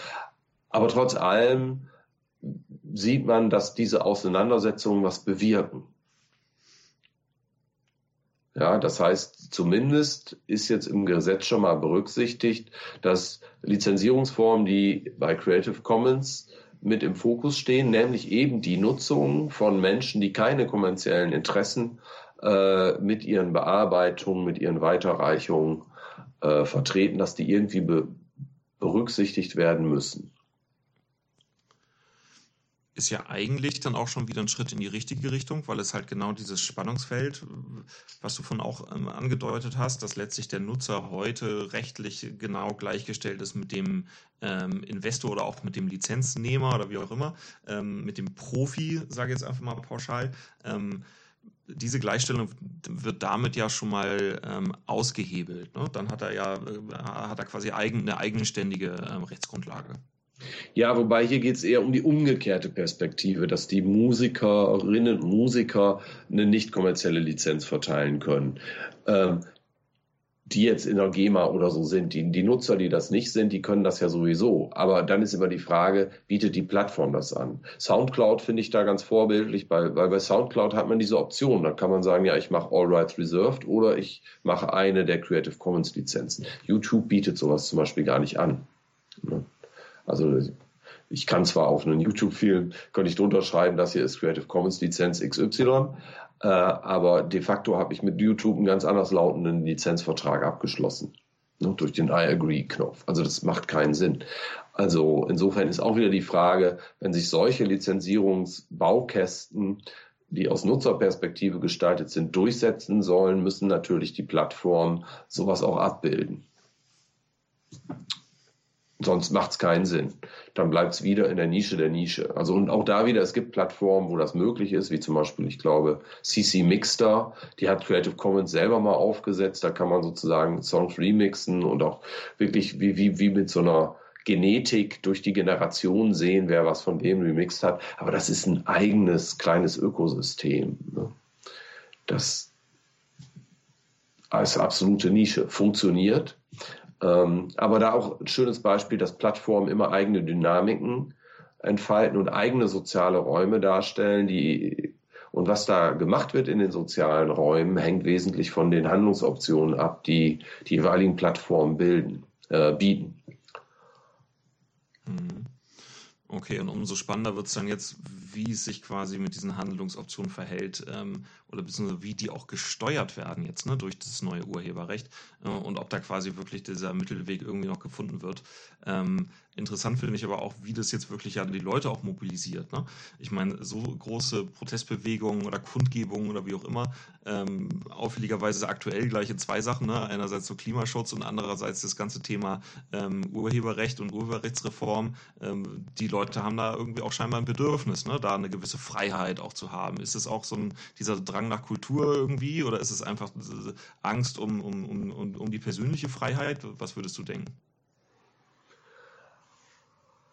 Aber trotz allem sieht man, dass diese Auseinandersetzungen was bewirken. Ja, das heißt, zumindest ist jetzt im Gesetz schon mal berücksichtigt, dass Lizenzierungsformen, die bei Creative Commons mit im Fokus stehen, nämlich eben die Nutzung von Menschen, die keine kommerziellen Interessen äh, mit ihren Bearbeitungen, mit ihren Weiterreichungen äh, vertreten, dass die irgendwie be berücksichtigt werden müssen ist ja eigentlich dann auch schon wieder ein Schritt in die richtige Richtung, weil es halt genau dieses Spannungsfeld, was du von auch ähm, angedeutet hast, dass letztlich der Nutzer heute rechtlich genau gleichgestellt ist mit dem ähm, Investor oder auch mit dem Lizenznehmer oder wie auch immer, ähm, mit dem Profi, sage ich jetzt einfach mal pauschal. Ähm, diese Gleichstellung wird damit ja schon mal ähm, ausgehebelt. Ne? Dann hat er ja äh, hat er quasi eigen, eine eigenständige ähm, Rechtsgrundlage. Ja, wobei hier geht es eher um die umgekehrte Perspektive, dass die Musikerinnen und Musiker eine nicht kommerzielle Lizenz verteilen können. Ähm, die jetzt in der GEMA oder so sind. Die, die Nutzer, die das nicht sind, die können das ja sowieso. Aber dann ist immer die Frage, bietet die Plattform das an? Soundcloud finde ich da ganz vorbildlich, weil, weil bei Soundcloud hat man diese Option. Da kann man sagen, ja, ich mache All Rights Reserved oder ich mache eine der Creative Commons Lizenzen. YouTube bietet sowas zum Beispiel gar nicht an. Ne? Also ich kann zwar auf einen YouTube-Film, könnte ich drunter schreiben, das hier ist Creative Commons Lizenz XY, äh, aber de facto habe ich mit YouTube einen ganz anders lautenden Lizenzvertrag abgeschlossen. Ne, durch den I agree-Knopf. Also das macht keinen Sinn. Also insofern ist auch wieder die Frage, wenn sich solche Lizenzierungsbaukästen die aus Nutzerperspektive gestaltet sind, durchsetzen sollen, müssen natürlich die Plattformen sowas auch abbilden. Sonst macht es keinen Sinn. Dann bleibt es wieder in der Nische der Nische. Also und auch da wieder, es gibt Plattformen, wo das möglich ist, wie zum Beispiel, ich glaube, CC Mixter, die hat Creative Commons selber mal aufgesetzt. Da kann man sozusagen Songs remixen und auch wirklich wie, wie, wie mit so einer Genetik durch die Generation sehen, wer was von wem remixt hat. Aber das ist ein eigenes kleines Ökosystem. Ne? Das als absolute Nische funktioniert. Ähm, aber da auch ein schönes Beispiel, dass Plattformen immer eigene Dynamiken entfalten und eigene soziale Räume darstellen, die und was da gemacht wird in den sozialen Räumen, hängt wesentlich von den Handlungsoptionen ab, die die jeweiligen Plattformen bilden, äh, bieten. Mhm. Okay, und umso spannender wird es dann jetzt, wie es sich quasi mit diesen Handlungsoptionen verhält ähm, oder beziehungsweise wie die auch gesteuert werden jetzt ne, durch das neue Urheberrecht äh, und ob da quasi wirklich dieser Mittelweg irgendwie noch gefunden wird. Ähm, interessant finde ich aber auch, wie das jetzt wirklich ja die Leute auch mobilisiert. Ne? Ich meine, so große Protestbewegungen oder Kundgebungen oder wie auch immer, ähm, auffälligerweise aktuell gleiche zwei Sachen. Ne? Einerseits so Klimaschutz und andererseits das ganze Thema ähm, Urheberrecht und Urheberrechtsreform. Ähm, die Leute haben da irgendwie auch scheinbar ein Bedürfnis, ne? da eine gewisse Freiheit auch zu haben. Ist es auch so ein, dieser Drang nach Kultur irgendwie oder ist es einfach Angst um, um, um, um die persönliche Freiheit? Was würdest du denken?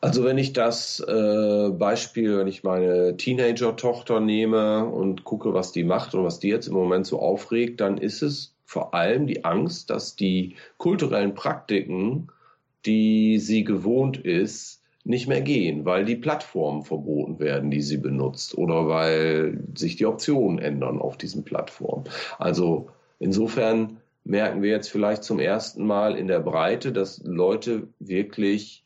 Also wenn ich das äh, Beispiel, wenn ich meine Teenager-Tochter nehme und gucke, was die macht und was die jetzt im Moment so aufregt, dann ist es vor allem die Angst, dass die kulturellen Praktiken, die sie gewohnt ist, nicht mehr gehen, weil die Plattformen verboten werden, die sie benutzt oder weil sich die Optionen ändern auf diesen Plattformen. Also insofern merken wir jetzt vielleicht zum ersten Mal in der Breite, dass Leute wirklich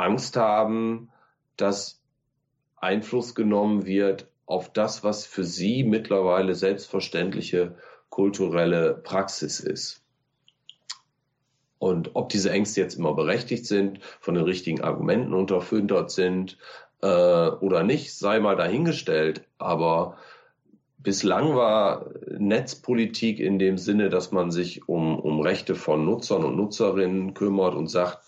Angst haben, dass Einfluss genommen wird auf das, was für sie mittlerweile selbstverständliche kulturelle Praxis ist. Und ob diese Ängste jetzt immer berechtigt sind, von den richtigen Argumenten unterfüttert sind äh, oder nicht, sei mal dahingestellt. Aber bislang war Netzpolitik in dem Sinne, dass man sich um, um Rechte von Nutzern und Nutzerinnen kümmert und sagt,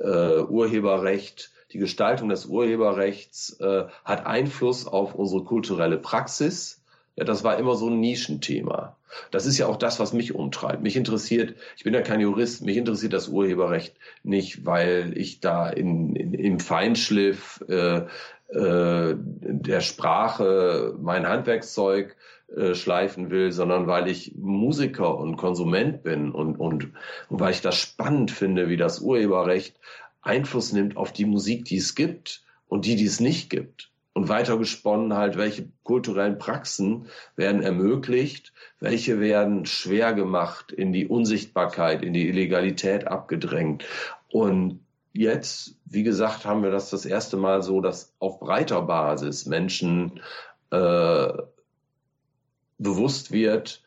äh, Urheberrecht, die Gestaltung des Urheberrechts äh, hat Einfluss auf unsere kulturelle Praxis. Ja, das war immer so ein Nischenthema. Das ist ja auch das, was mich umtreibt. Mich interessiert, ich bin ja kein Jurist, mich interessiert das Urheberrecht nicht, weil ich da in, in, im Feinschliff äh, äh, der Sprache mein Handwerkszeug äh, schleifen will, sondern weil ich Musiker und Konsument bin und, und, und weil ich das spannend finde, wie das Urheberrecht Einfluss nimmt auf die Musik, die es gibt und die, die es nicht gibt. Und weiter gesponnen halt, welche kulturellen Praxen werden ermöglicht, welche werden schwer gemacht, in die Unsichtbarkeit, in die Illegalität abgedrängt. Und jetzt, wie gesagt, haben wir das das erste Mal so, dass auf breiter Basis Menschen äh, bewusst wird,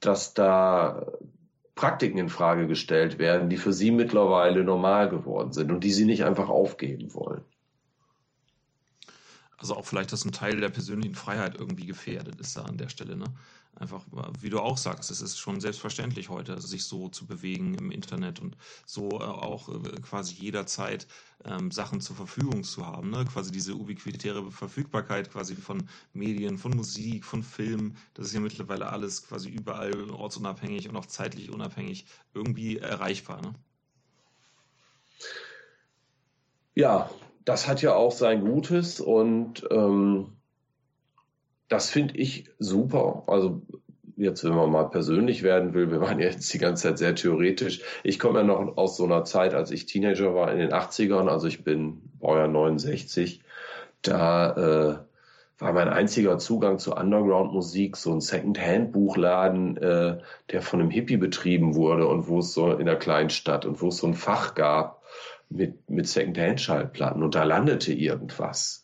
dass da Praktiken in Frage gestellt werden, die für sie mittlerweile normal geworden sind und die sie nicht einfach aufgeben wollen. Also auch vielleicht, dass ein Teil der persönlichen Freiheit irgendwie gefährdet ist da an der Stelle, ne? Einfach, wie du auch sagst, es ist schon selbstverständlich heute, sich so zu bewegen im Internet und so äh, auch äh, quasi jederzeit ähm, Sachen zur Verfügung zu haben. Ne? Quasi diese ubiquitäre Verfügbarkeit quasi von Medien, von Musik, von Filmen, das ist ja mittlerweile alles quasi überall ortsunabhängig und auch zeitlich unabhängig irgendwie erreichbar. Ne? Ja, das hat ja auch sein Gutes und ähm das finde ich super. Also jetzt, wenn man mal persönlich werden will, wir waren jetzt die ganze Zeit sehr theoretisch. Ich komme ja noch aus so einer Zeit, als ich Teenager war in den 80ern, also ich bin Baujahr 69. Da äh, war mein einziger Zugang zu Underground-Musik so ein Second-Hand-Buchladen, äh, der von einem Hippie betrieben wurde und wo es so in der Kleinstadt und wo es so ein Fach gab mit, mit Second-Hand-Schallplatten und da landete irgendwas.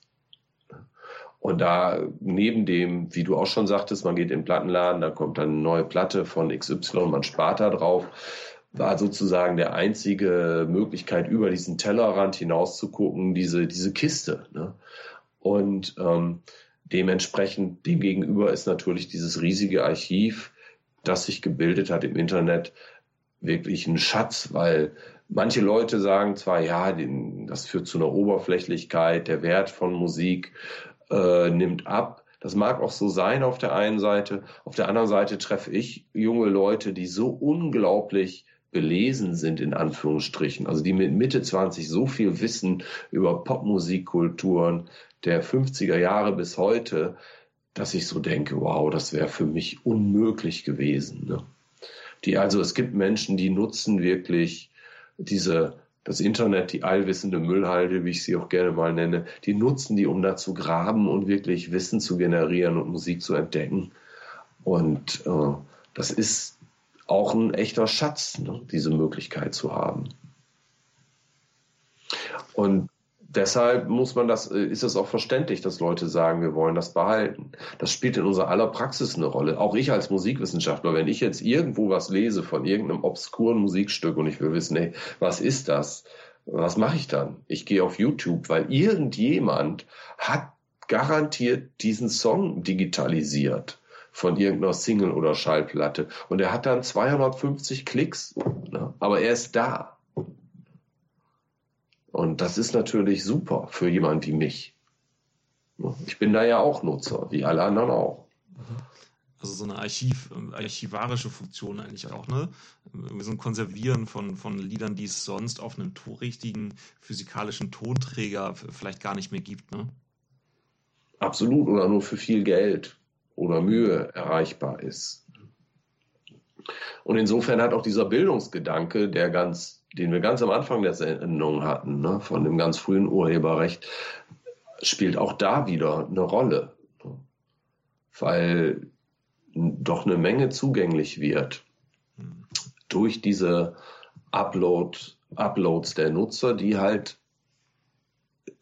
Und da neben dem, wie du auch schon sagtest, man geht in den Plattenladen, da kommt dann eine neue Platte von XY, man spart da drauf, war sozusagen der einzige Möglichkeit, über diesen Tellerrand hinaus zu gucken, diese, diese Kiste. Ne? Und ähm, dementsprechend demgegenüber ist natürlich dieses riesige Archiv, das sich gebildet hat im Internet, wirklich ein Schatz, weil manche Leute sagen zwar, ja, das führt zu einer Oberflächlichkeit, der Wert von Musik äh, nimmt ab. Das mag auch so sein auf der einen Seite. Auf der anderen Seite treffe ich junge Leute, die so unglaublich belesen sind, in Anführungsstrichen, also die mit Mitte 20 so viel wissen über Popmusikkulturen der 50er Jahre bis heute, dass ich so denke, wow, das wäre für mich unmöglich gewesen. Ne? Die, also es gibt Menschen, die nutzen wirklich diese, das Internet, die allwissende Müllhalde, wie ich sie auch gerne mal nenne, die nutzen die, um da zu graben und wirklich Wissen zu generieren und Musik zu entdecken. Und äh, das ist auch ein echter Schatz, ne, diese Möglichkeit zu haben. Und deshalb muss man das, äh, ist es auch verständlich, dass Leute sagen, wir wollen das behalten. Das spielt in unserer aller Praxis eine Rolle. Auch ich als Musikwissenschaftler, wenn ich jetzt irgendwo was lese von irgendeinem obskuren Musikstück und ich will wissen, hey, was ist das? Was mache ich dann? Ich gehe auf YouTube, weil irgendjemand hat garantiert diesen Song digitalisiert von irgendeiner Single oder Schallplatte. Und er hat dann 250 Klicks, ne? aber er ist da. Und das ist natürlich super für jemanden wie mich. Ich bin da ja auch Nutzer, wie alle anderen auch. Also so eine Archiv, archivarische Funktion eigentlich auch, ne? So ein Konservieren von, von Liedern, die es sonst auf einem richtigen physikalischen Tonträger vielleicht gar nicht mehr gibt, ne? Absolut, oder nur für viel Geld oder Mühe erreichbar ist. Und insofern hat auch dieser Bildungsgedanke, der ganz, den wir ganz am Anfang der Sendung hatten, ne, von dem ganz frühen Urheberrecht, spielt auch da wieder eine Rolle. Weil doch eine Menge zugänglich wird durch diese Upload, Uploads der Nutzer, die halt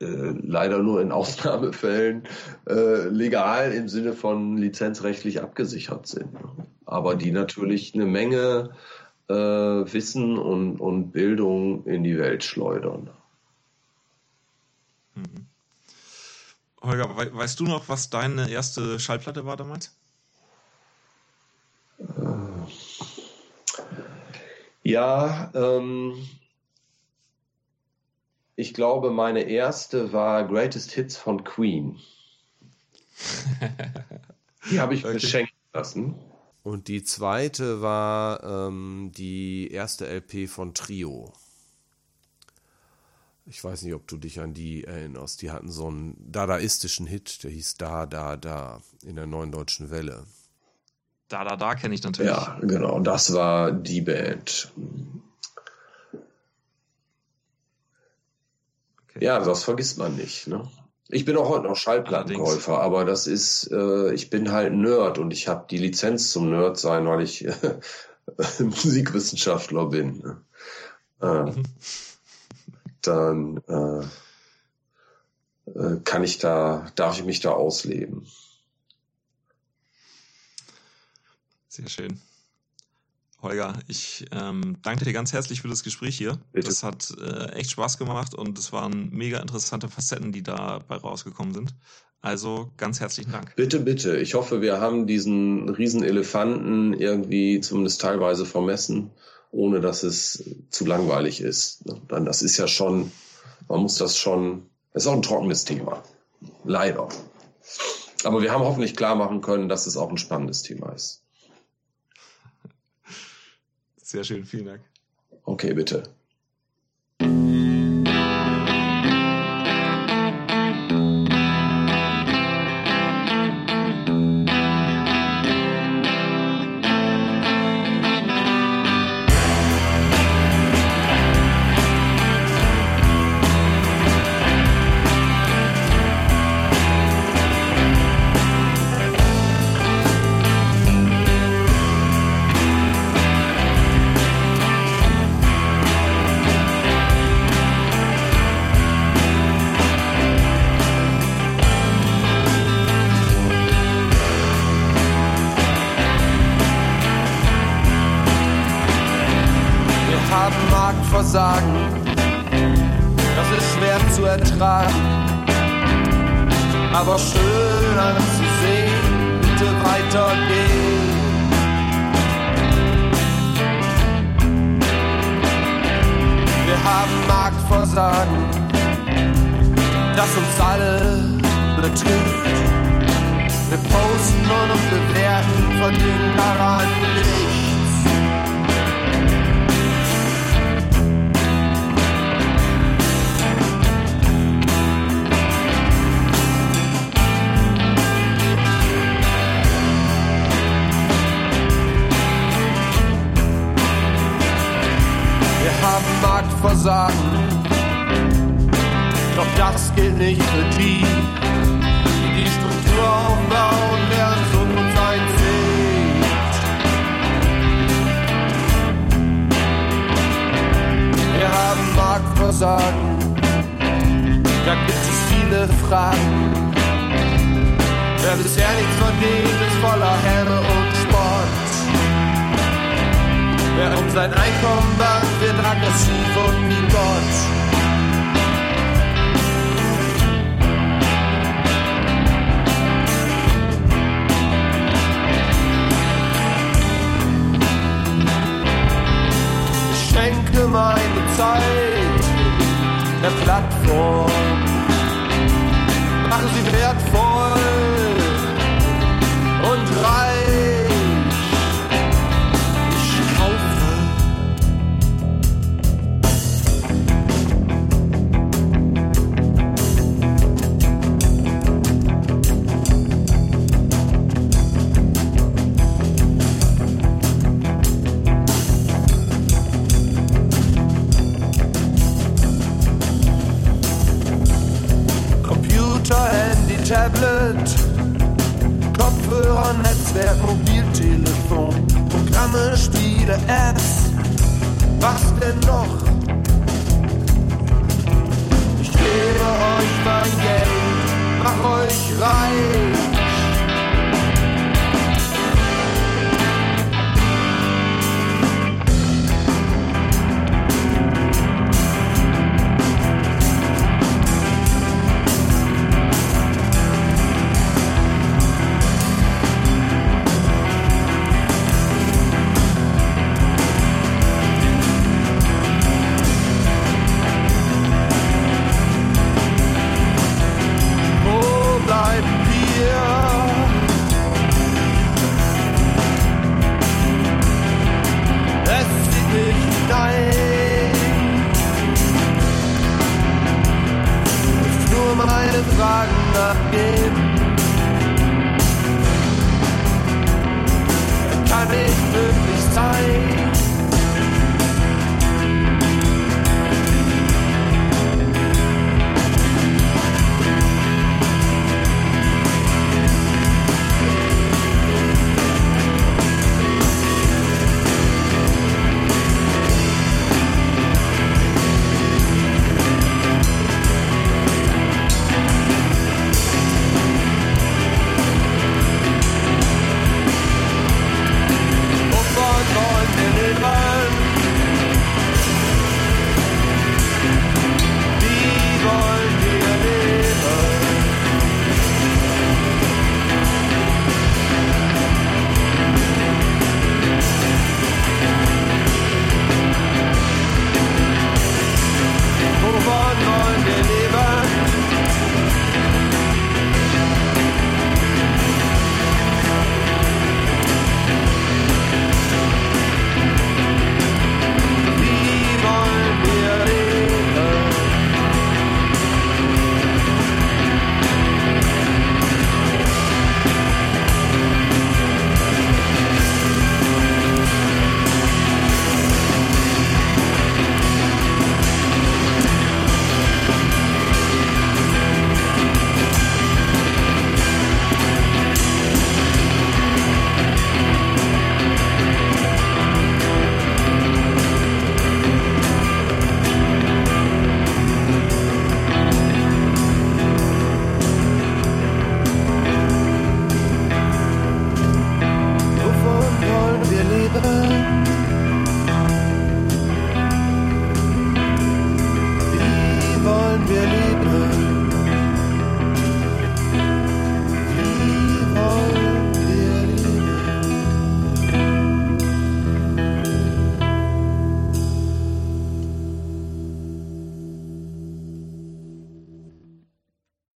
äh, leider nur in [laughs] Ausnahmefällen äh, legal im Sinne von lizenzrechtlich abgesichert sind. Aber die natürlich eine Menge äh, Wissen und, und Bildung in die Welt schleudern. Mhm. Holger, we weißt du noch, was deine erste Schallplatte war damals? Äh, ja, ähm, ich glaube, meine erste war Greatest Hits von Queen. [laughs] Die habe ich okay. geschenkt lassen. Und die zweite war ähm, die erste LP von Trio. Ich weiß nicht, ob du dich an die erinnerst. Die hatten so einen dadaistischen Hit, der hieß Da, Da, Da in der neuen deutschen Welle. Da, Da, Da kenne ich natürlich. Ja, genau. Das war die Band. Ja, das vergisst man nicht. Ne? Ich bin auch heute noch Schallplattenkäufer, aber das ist, äh, ich bin halt Nerd und ich habe die Lizenz zum Nerd sein, weil ich äh, [laughs] Musikwissenschaftler bin. Ne? Äh, mhm. Dann äh, äh, kann ich da, darf ich mich da ausleben. Sehr schön. Holger, ich ähm, danke dir ganz herzlich für das Gespräch hier. Bitte. Das hat äh, echt Spaß gemacht und es waren mega interessante Facetten, die dabei rausgekommen sind. Also ganz herzlichen Dank. Bitte, bitte. Ich hoffe, wir haben diesen riesen Elefanten irgendwie zumindest teilweise vermessen, ohne dass es zu langweilig ist. Dann das ist ja schon, man muss das schon, das ist auch ein trockenes Thema. Leider. Aber wir haben hoffentlich klar machen können, dass es auch ein spannendes Thema ist. Sehr schön, vielen Dank. Okay, bitte. Tablet, Kopfhörer, Netzwerk, Mobiltelefon, Programme, Spiele, Apps, was denn noch? Ich gebe euch mein Geld, mach euch reich.